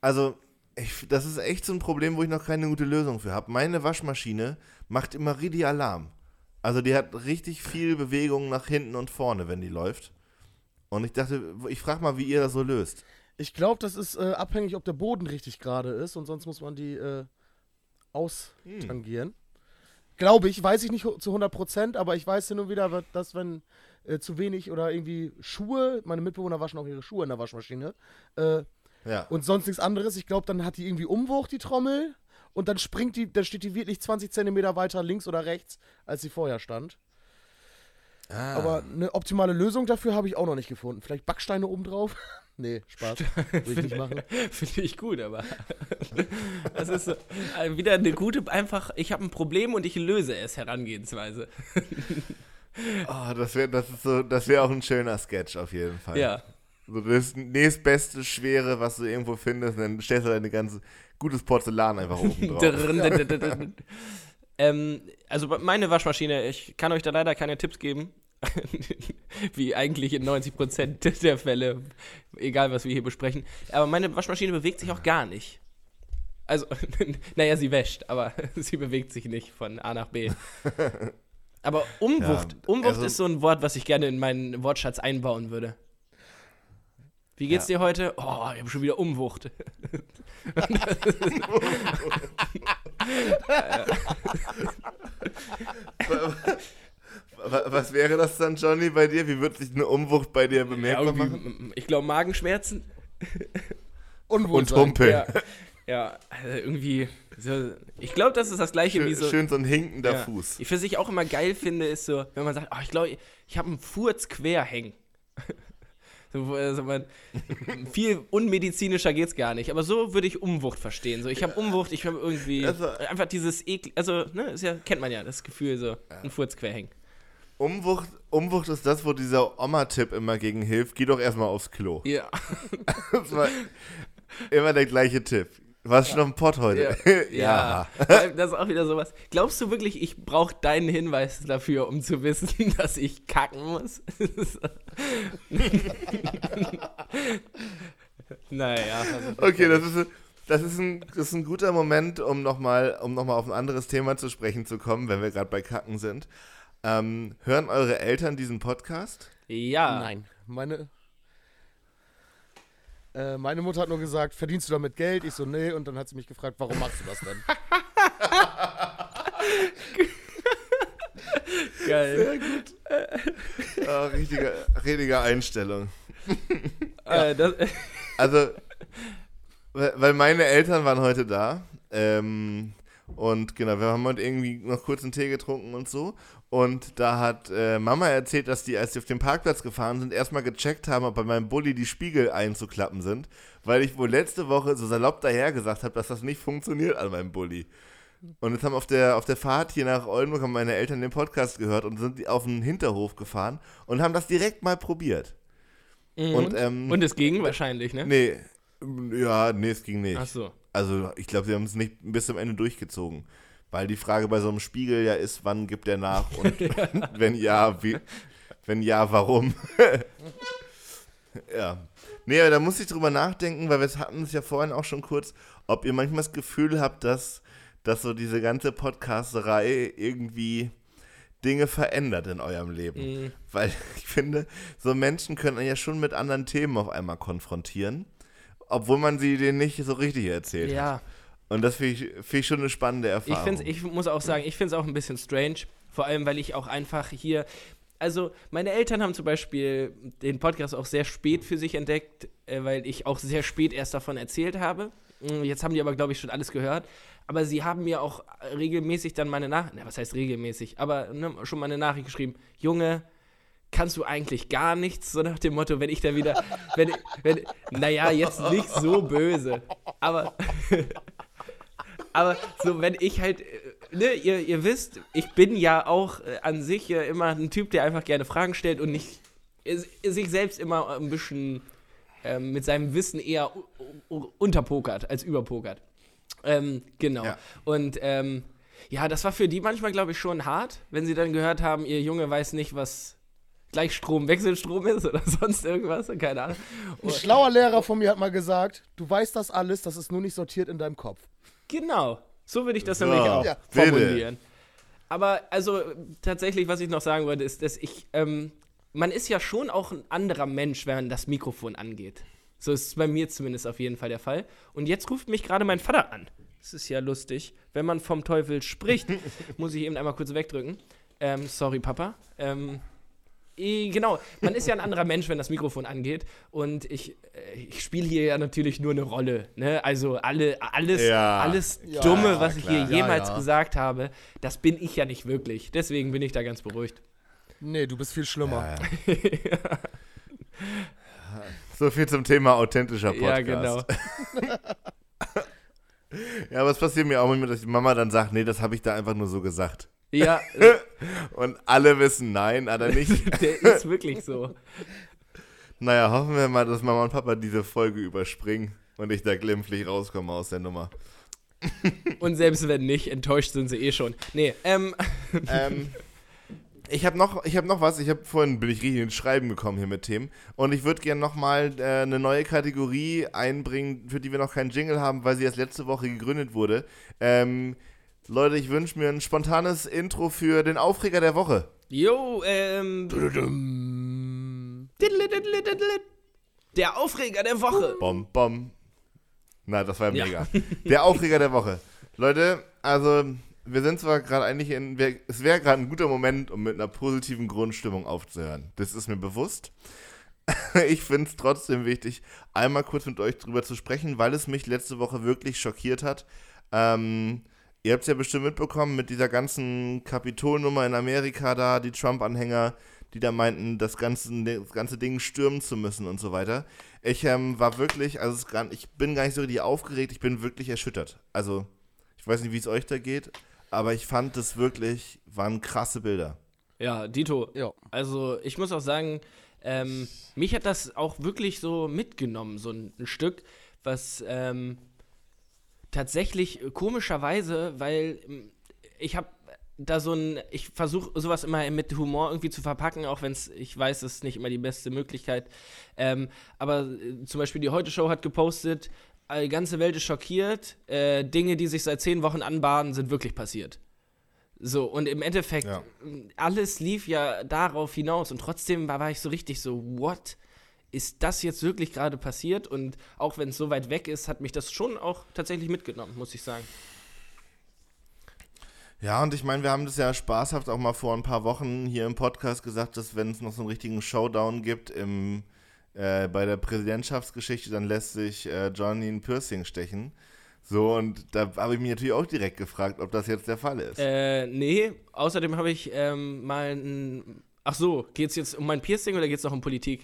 Also, ich, das ist echt so ein Problem, wo ich noch keine gute Lösung für habe. Meine Waschmaschine macht immer richtig Alarm. Also, die hat richtig viel Bewegung nach hinten und vorne, wenn die läuft. Und ich dachte, ich frage mal, wie ihr das so löst. Ich glaube, das ist äh, abhängig, ob der Boden richtig gerade ist und sonst muss man die äh, austangieren. Glaube ich, weiß ich nicht zu 100%, aber ich weiß hin und wieder, dass wenn äh, zu wenig oder irgendwie Schuhe, meine Mitbewohner waschen auch ihre Schuhe in der Waschmaschine, äh, Ja. und sonst nichts anderes. Ich glaube, dann hat die irgendwie Umwucht, die Trommel, und dann springt die, dann steht die wirklich 20 Zentimeter weiter links oder rechts, als sie vorher stand. Ah. Aber eine optimale Lösung dafür habe ich auch noch nicht gefunden. Vielleicht Backsteine oben drauf? nee, Spaß. Will ich nicht machen. Finde ich gut, aber das ist so, äh, wieder eine gute, einfach, ich habe ein Problem und ich löse es Herangehensweise. Oh, das wäre das ist so, das wäre auch ein schöner Sketch auf jeden Fall. Ja. So das nächstbeste Schwere, was du irgendwo findest, und dann stellst du deine ganze gutes Porzellan einfach oben drauf. Ähm, also meine Waschmaschine, ich kann euch da leider keine Tipps geben. Wie eigentlich in 90% der Fälle, egal was wir hier besprechen. Aber meine Waschmaschine bewegt sich auch gar nicht. Also, naja, sie wäscht, aber sie bewegt sich nicht von A nach B. Aber Umwucht, Ja, Umwucht also- ist so ein Wort, was ich gerne in meinen Wortschatz einbauen würde. Wie geht's dir heute? Oh, ich habe schon wieder Umwucht. Wa- Was wäre das dann, Johnny, bei dir? Wie wird sich eine Umwucht bei dir Ja, bemerkbar machen? irgendwie, ich glaube Magenschmerzen. Und Unwohlsein. Humpeln. Ja, ja also irgendwie. So, ich glaube, das ist das gleiche wie Schön, so. schön so ein hinkender ja. Fuß. Ich für sich auch immer geil finde, ist so, wenn man sagt, oh, ich glaube, ich habe einen Furz quer hängen. So, wo, also man, viel unmedizinischer geht's gar nicht. Aber so würde ich Umwucht verstehen. So, ich habe Umwucht, ich habe irgendwie Also- einfach dieses Ekel, also, ne, ist ja, kennt man ja, das Gefühl, so ein Furz quer hängen. Umwucht, Umwucht ist das, wo dieser Oma-Tipp immer gegen hilft. Geh doch erstmal aufs Klo. Ja. Das war immer der gleiche Tipp. Warst du schon am Pott heute? Ja. Vor allem, Das ist auch wieder sowas. Glaubst du wirklich, ich brauche deinen Hinweis dafür, um zu wissen, dass ich kacken muss? naja. Also Okay, das ist, das ist, ein, das ist ein guter Moment, um nochmal um noch mal auf ein anderes Thema zu sprechen zu kommen, wenn wir gerade bei Kacken sind. Ähm, hören eure Eltern diesen Podcast? Ja. Nein, meine. Äh, meine Mutter hat nur gesagt, verdienst du damit Geld? Ich so, nee. Und dann hat sie mich gefragt, warum machst du das denn? Geil. Oh, richtige, richtige Einstellung. Äh, das, Also, weil weil meine Eltern waren heute da. Ähm, und genau, wir haben heute irgendwie noch kurz einen Tee getrunken und so. Und da hat äh, Mama erzählt, dass die, als sie auf den Parkplatz gefahren sind, erstmal gecheckt haben, ob bei meinem Bulli die Spiegel einzuklappen sind. Weil ich wohl letzte Woche so salopp daher gesagt habe, dass das nicht funktioniert an meinem Bulli. Und jetzt haben auf der, auf der Fahrt hier nach Oldenburg haben meine Eltern den Podcast gehört und sind auf den Hinterhof gefahren und haben das direkt mal probiert. Und, ähm, und es ging wahrscheinlich, ne? Nee, ja, nee, es ging nicht. Ach so. Also, ich glaube, sie haben es nicht bis zum Ende durchgezogen. Weil die Frage bei so einem Spiegel ja ist, wann gibt er nach und wenn ja, wie, wenn ja, warum? ja. Nee, aber da muss ich drüber nachdenken, weil wir hatten es ja vorhin auch schon kurz, ob ihr manchmal das Gefühl habt, dass, dass so diese ganze Podcasterei irgendwie Dinge verändert in eurem Leben. Weil ich finde, so Menschen können ja schon mit anderen Themen auf einmal konfrontieren, obwohl man sie denen nicht so richtig erzählt. hat. Ja. Und das finde ich, find ich schon eine spannende Ich, Erfahrung. find's, ich muss auch sagen, ich finde es auch ein bisschen strange. Vor allem, weil ich auch einfach hier. Also, meine Eltern haben zum Beispiel den Podcast auch sehr spät für sich entdeckt, äh, weil ich auch sehr spät erst davon erzählt habe. Mm, Jetzt haben die aber, glaube ich, schon alles gehört. Aber sie haben mir auch regelmäßig dann meine Nachricht, na, was heißt regelmäßig, aber ne, schon mal eine Nachricht geschrieben: Junge, kannst du eigentlich gar nichts? So nach dem Motto, wenn ich da wieder, wenn, wenn, naja, jetzt nicht so böse, aber, aber so, wenn ich halt, äh, ne, ihr, ihr wisst, ich bin ja auch äh, an sich immer ein Typ, der einfach gerne Fragen stellt und nicht sich selbst immer ein bisschen ähm, mit seinem Wissen eher unterpokert als überpokert. Ähm, genau. Ja. Und ähm, ja, das war für die manchmal, glaube ich, schon hart, wenn sie dann gehört haben, ihr Junge weiß nicht, was Gleichstrom, Wechselstrom ist oder sonst irgendwas, keine Ahnung. Ein schlauer Lehrer von mir hat mal gesagt, du weißt das alles, das ist nur nicht sortiert in deinem Kopf. Genau, so würde ich das nämlich auch Ja. formulieren. Aber also tatsächlich, was ich noch sagen wollte, ist, dass ich, ähm, man ist ja schon auch ein anderer Mensch, wenn das Mikrofon angeht. So ist es bei mir zumindest auf jeden Fall der Fall. Und jetzt ruft mich gerade mein Vater an. Das ist ja lustig. Wenn man vom Teufel spricht, muss ich eben einmal kurz wegdrücken. Ähm, sorry, Papa. Ähm, genau, man ist ja ein anderer Mensch, wenn das Mikrofon angeht. Und ich, äh, ich spiele hier ja natürlich nur eine Rolle. Ne? Also alle, alles, Ja. alles Ja, Dumme, was ich klar. hier Ja, jemals ja. gesagt habe, das bin ich ja nicht wirklich. Deswegen bin ich da ganz beruhigt. Nee, du bist viel schlimmer. so viel zum Thema authentischer Podcast. Ja, genau. Ja, aber es passiert mir auch manchmal, dass die Mama dann sagt, nee, das habe ich da einfach nur so gesagt. Ja, Und alle wissen, nein, hat er nicht. der ist wirklich so. naja, hoffen wir mal, dass Mama und Papa diese Folge überspringen und ich da glimpflich rauskomme aus der Nummer. Und selbst wenn nicht, enttäuscht sind sie eh schon. Nee, ähm, ähm, ich habe noch, ich hab noch was. Ich habe vorhin bin ich richtig ins Schreiben gekommen hier mit Themen. Und ich würde gerne nochmal äh, eine neue Kategorie einbringen, für die wir noch keinen Jingle haben, weil sie erst letzte Woche gegründet wurde. Ähm, Leute, ich wünsche mir ein spontanes Intro für den Aufreger der Woche. jo, ähm. Der Aufreger der Woche. Bom, bom. Na, das war Ja. mega. Der Aufreger der Woche. Leute, also wir sind zwar gerade eigentlich in, es wäre gerade ein guter Moment, um mit einer positiven Grundstimmung aufzuhören. Das ist mir bewusst. Ich finde es trotzdem wichtig, einmal kurz mit euch drüber zu sprechen, weil es mich letzte Woche wirklich schockiert hat. Ähm, ihr habt es ja bestimmt mitbekommen mit dieser ganzen Kapitolnummer in Amerika da, die Trump-Anhänger, die da meinten, das ganze, das ganze Ding stürmen zu müssen und so weiter. Ich ähm, war wirklich, also gar, ich bin gar nicht so richtig aufgeregt, ich bin wirklich erschüttert. Also, ich weiß nicht, wie es euch da geht, aber ich fand das wirklich, waren krasse Bilder. Ja, Dito. Ja. Also ich muss auch sagen, ähm, mich hat das auch wirklich so mitgenommen, so ein, ein Stück, was ähm, tatsächlich äh, komischerweise, weil ähm, ich habe da so ein, ich versuche sowas immer mit Humor irgendwie zu verpacken, auch wenn es, ich weiß, das ist nicht immer die beste Möglichkeit. Ähm, aber äh, zum Beispiel die Heute Show hat gepostet, die ganze Welt ist schockiert, äh, Dinge, die sich seit zehn Wochen anbahnen, sind wirklich passiert. So, und im Endeffekt, Ja. alles lief ja darauf hinaus und trotzdem war, war ich so richtig so, what? Ist das jetzt wirklich gerade passiert? Und auch wenn es so weit weg ist, hat mich das schon auch tatsächlich mitgenommen, muss ich sagen. Ja, und ich meine, wir haben das ja spaßhaft auch mal vor ein paar Wochen hier im Podcast gesagt, dass wenn es noch so einen richtigen Showdown gibt im, äh, bei der Präsidentschaftsgeschichte, dann lässt sich äh, Johnny ein Piercing stechen. So, und da habe ich mich natürlich auch direkt gefragt, ob das jetzt der Fall ist. Äh, nee, außerdem habe ich ähm, mal ein. Ach so, geht's jetzt um mein Piercing oder geht's noch um Politik?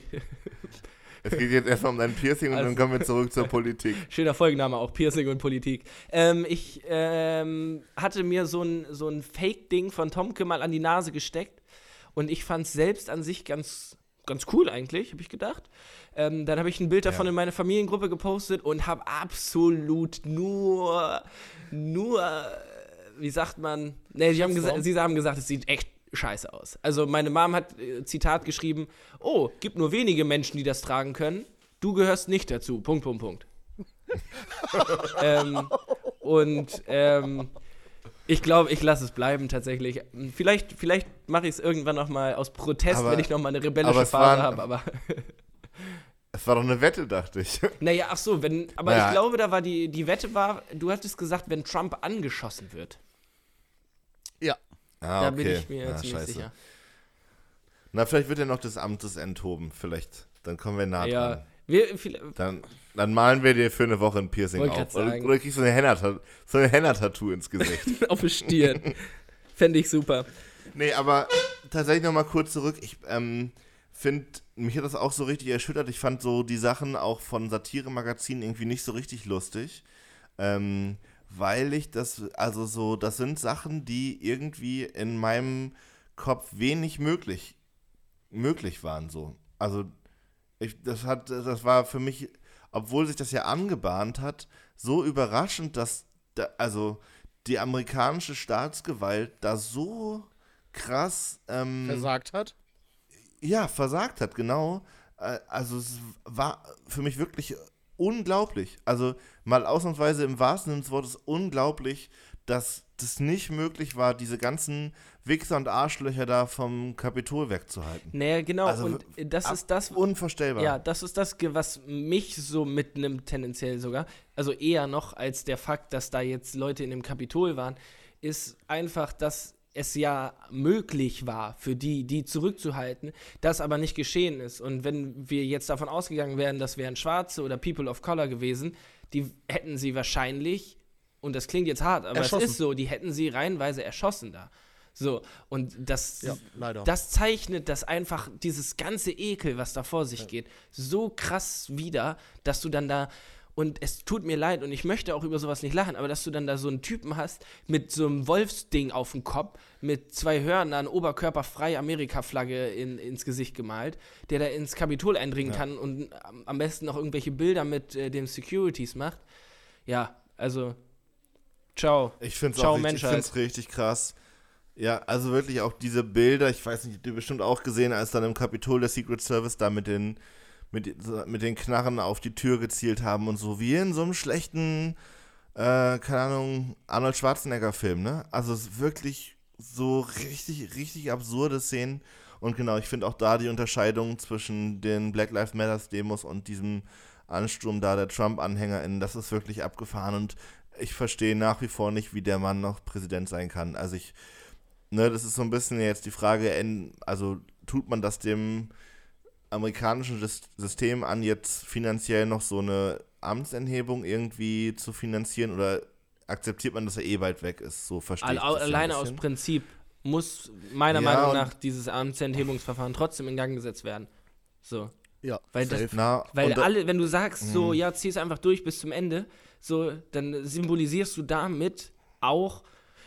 Es geht jetzt erstmal um dein Piercing und Also- dann kommen wir zurück zur Politik. Schöner Folgenname auch, Piercing und Politik. Ähm, ich ähm, hatte mir so ein, so ein Fake-Ding von Tomke mal an die Nase gesteckt und ich fand es selbst an sich ganz, ganz cool eigentlich, habe ich gedacht. Ähm, dann habe ich ein Bild davon Ja. in meine Familiengruppe gepostet und habe absolut nur, nur, wie sagt man, nee, sie haben, gesa sie haben gesagt, es sieht echt scheiße aus. Also meine Mom hat, äh, Zitat geschrieben, oh, gibt nur wenige Menschen, die das tragen können. Du gehörst nicht dazu. Punkt, Punkt, Punkt. ähm, und ähm, ich glaube, ich lasse es bleiben tatsächlich. Vielleicht, vielleicht mache ich es irgendwann noch mal aus Protest, Aber- wenn ich noch mal eine rebellische Phase habe. Aber Es war doch eine Wette, dachte ich. naja, ach so, wenn. Aber Naja. ich glaube, da war die die Wette war. Du hattest gesagt, wenn Trump angeschossen wird. Ja. Ah, da bin ich mir Ah, ziemlich scheiße. sicher. Na, vielleicht wird er noch des Amtes enthoben. Vielleicht. Dann kommen wir nah dran. Ja, wir, viel, Dann, dann malen wir dir für eine Woche ein Piercing auf. Oder, oder kriegst du eine Henna- so eine Henna-Tattoo ins Gesicht. auf der Stirn. Fände ich super. nee, aber tatsächlich nochmal kurz zurück. Ich ähm, finde, mich hat das auch so richtig erschüttert. Ich fand so die Sachen auch von Satire-Magazinen irgendwie nicht so richtig lustig. Ähm, weil ich das, also so, das sind Sachen, die irgendwie in meinem Kopf wenig möglich, möglich waren so. Also ich, das hat, das war für mich, obwohl sich das ja angebahnt hat, so überraschend, dass, da, also die amerikanische Staatsgewalt da so krass ähm, Versagt hat. ja, versagt hat, genau. Äh, Also es war für mich wirklich unglaublich. Also mal ausnahmsweise im wahrsten Sinne des Wortes unglaublich, dass das nicht möglich war, diese ganzen Wichser und Arschlöcher da vom Kapitol wegzuhalten. Naja, genau. Also und das ist das, Unvorstellbar. Ja, das ist das, was mich so mitnimmt, tendenziell sogar. Also eher noch als der Fakt, dass da jetzt Leute in dem Kapitol waren, ist einfach, dass es ja möglich war für die, die zurückzuhalten, das aber nicht geschehen ist. Und wenn wir jetzt davon ausgegangen wären, das wären Schwarze oder People of Color gewesen, die hätten sie wahrscheinlich, und das klingt jetzt hart, aber Erschossen. es ist so, die hätten sie reihenweise erschossen da. So, und das, Ja, das zeichnet das einfach, dieses ganze Ekel, was da vor sich geht, so krass wieder, dass du dann da, und es tut mir leid und ich möchte auch über sowas nicht lachen, aber dass du dann da so einen Typen hast mit so einem Wolfsding auf dem Kopf, mit zwei Hörnern, oberkörperfrei Amerika-Flagge in, ins Gesicht gemalt, der da ins Kapitol eindringen kann und am, besten noch irgendwelche Bilder mit äh, den Securities macht. Ja, also, ciao. Ich finde es richtig, krass. Ja, also wirklich auch diese Bilder, ich weiß nicht, habt ihr bestimmt auch gesehen, als dann im Kapitol der Secret Service da mit den, mit, mit den Knarren auf die Tür gezielt haben und so, wie in so einem schlechten, äh, keine Ahnung, Arnold Schwarzenegger-Film, ne? Also es ist wirklich so richtig, richtig absurde Szenen. Und genau, ich finde auch da die Unterscheidung zwischen den Black Lives Matters Demos und diesem Ansturm da der Trump-AnhängerInnen, das ist wirklich abgefahren und ich verstehe nach wie vor nicht, wie der Mann noch Präsident sein kann. Also ich, ne, das ist so ein bisschen jetzt die Frage, also tut man das dem amerikanischen Sys- System an, jetzt finanziell noch so eine Amtsenthebung irgendwie zu finanzieren oder akzeptiert man, dass er eh bald weg ist? So verstehe All, ich alleine aus. Prinzip muss meiner Ja, Meinung nach dieses Amtsenthebungsverfahren trotzdem in Gang gesetzt werden. So. Ja, Weil das-. Na, Weil alle, wenn du sagst, so, Mhm. ja, zieh es einfach durch bis zum Ende, so, dann symbolisierst du damit auch,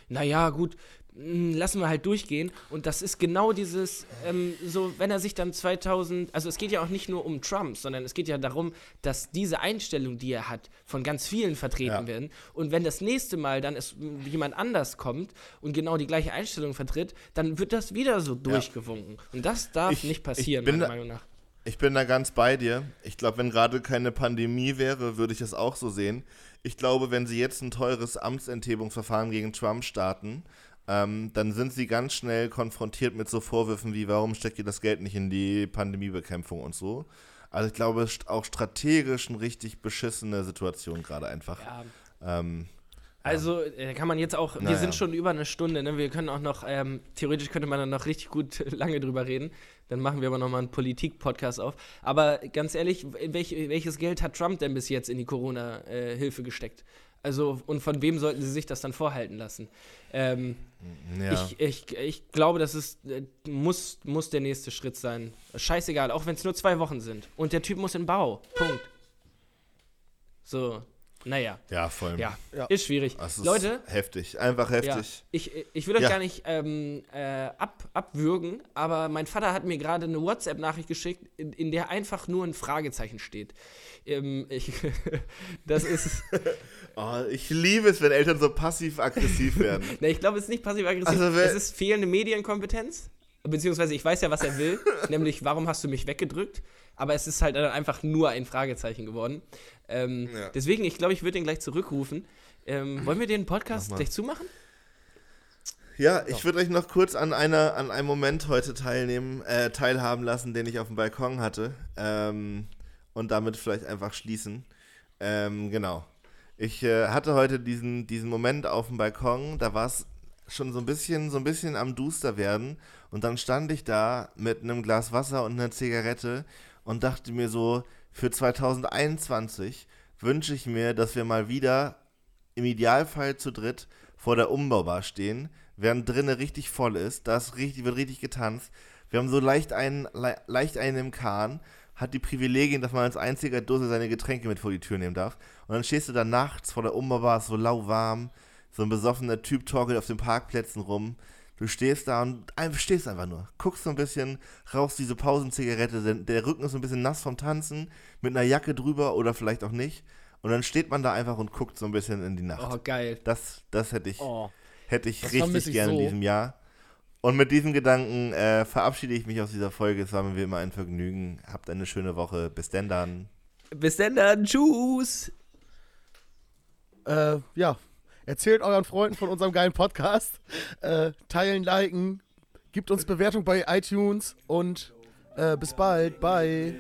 naja, gut, lassen wir halt durchgehen. Und das ist genau dieses, ähm, so, wenn er sich dann 2000, also es geht ja auch nicht nur um Trump, sondern es geht ja darum, dass diese Einstellung, die er hat, von ganz vielen vertreten Ja. werden. Und wenn das nächste Mal dann es mh, jemand anders kommt und genau die gleiche Einstellung vertritt, dann wird das wieder so durchgewunken. Und das darf Ich- nicht ich passieren, meiner Meinung nach. Ich bin da ganz bei dir. Ich glaube, wenn gerade keine Pandemie wäre, würde ich das auch so sehen. Ich glaube, wenn sie jetzt ein teures Amtsenthebungsverfahren gegen Trump starten, ähm, dann sind sie ganz schnell konfrontiert mit so Vorwürfen wie, warum steckt ihr das Geld nicht in die Pandemiebekämpfung und so. Also ich glaube, es ist auch strategisch eine richtig beschissene Situation gerade einfach. Ja, Ähm, Also äh, kann man jetzt auch, wir Naja. sind schon über eine Stunde, ne? wir können auch noch, ähm, theoretisch könnte man dann noch richtig gut lange drüber reden. Dann machen wir aber nochmal einen Politik-Podcast auf. Aber ganz ehrlich, welch, welches Geld hat Trump denn bis jetzt in die Corona-Hilfe gesteckt? Also, und von wem sollten sie sich das dann vorhalten lassen? Ähm, ja. ich, ich, ich glaube, das ist, äh, muss, muss der nächste Schritt sein. Scheißegal, auch wenn es nur zwei Wochen sind. Und der Typ muss in Bau. Punkt. So, naja. ja, voll. Ja, Ja. ist schwierig. Das ist Leute, heftig. Einfach ja, heftig. ich, ich will euch Ja. gar nicht ähm, äh, ab, abwürgen, aber mein Vater hat mir gerade eine WhatsApp-Nachricht geschickt, in, in der einfach nur ein Fragezeichen steht. Ähm, ich, das ist, Oh, ich liebe es, wenn Eltern so passiv-aggressiv werden. ne, ich glaube, es ist nicht passiv-aggressiv, Also, es ist fehlende Medienkompetenz, beziehungsweise ich weiß ja, was er will, nämlich, warum hast du mich weggedrückt? Aber es ist halt dann einfach nur ein Fragezeichen geworden. Ähm, Ja. Deswegen, ich glaube, ich würde ihn gleich zurückrufen. Ähm, wollen wir den Podcast gleich zumachen? Ja, ich würde euch noch kurz an, einer, an einem Moment heute teilnehmen, äh, teilhaben lassen, den ich auf dem Balkon hatte. Ähm, und damit vielleicht einfach schließen. Ähm, genau. Ich äh, hatte heute diesen, diesen Moment auf dem Balkon, da war es schon so ein bisschen, so ein bisschen am Duster werden. Und dann stand ich da mit einem Glas Wasser und einer Zigarette und dachte mir so, für 2021 wünsche ich mir, dass wir mal wieder im Idealfall zu dritt vor der Umbaubar stehen, während drinnen richtig voll ist, da richtig, wird richtig getanzt. Wir haben so leicht einen, le leicht einen im Kahn, hat die Privilegien, dass man als einziger Dose seine Getränke mit vor die Tür nehmen darf. Und dann stehst du da nachts vor der Umbaubar, so lauwarm, so ein besoffener Typ torkelt auf den Parkplätzen rum. Du stehst da und stehst einfach nur, guckst so ein bisschen, rauchst diese Pausenzigarette, der- der Rücken ist so ein bisschen nass vom Tanzen, mit einer Jacke drüber oder vielleicht auch nicht. Und dann steht man da einfach und guckt so ein bisschen in die Nacht. Oh, geil. Das, das hätte ich, Oh. hätte ich Das richtig ich gerne so. in diesem Jahr. Und mit diesem Gedanken äh, verabschiede ich mich aus dieser Folge. Es war mir wie immer ein Vergnügen. Habt eine schöne Woche. Bis denn dann. Bis denn dann. Tschüss. Äh, ja, erzählt euren Freunden von unserem geilen Podcast. Äh, teilen, liken, gibt uns Bewertung bei iTunes und äh, bis bald. Bye.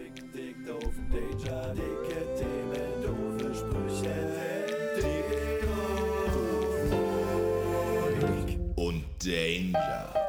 Und Danger.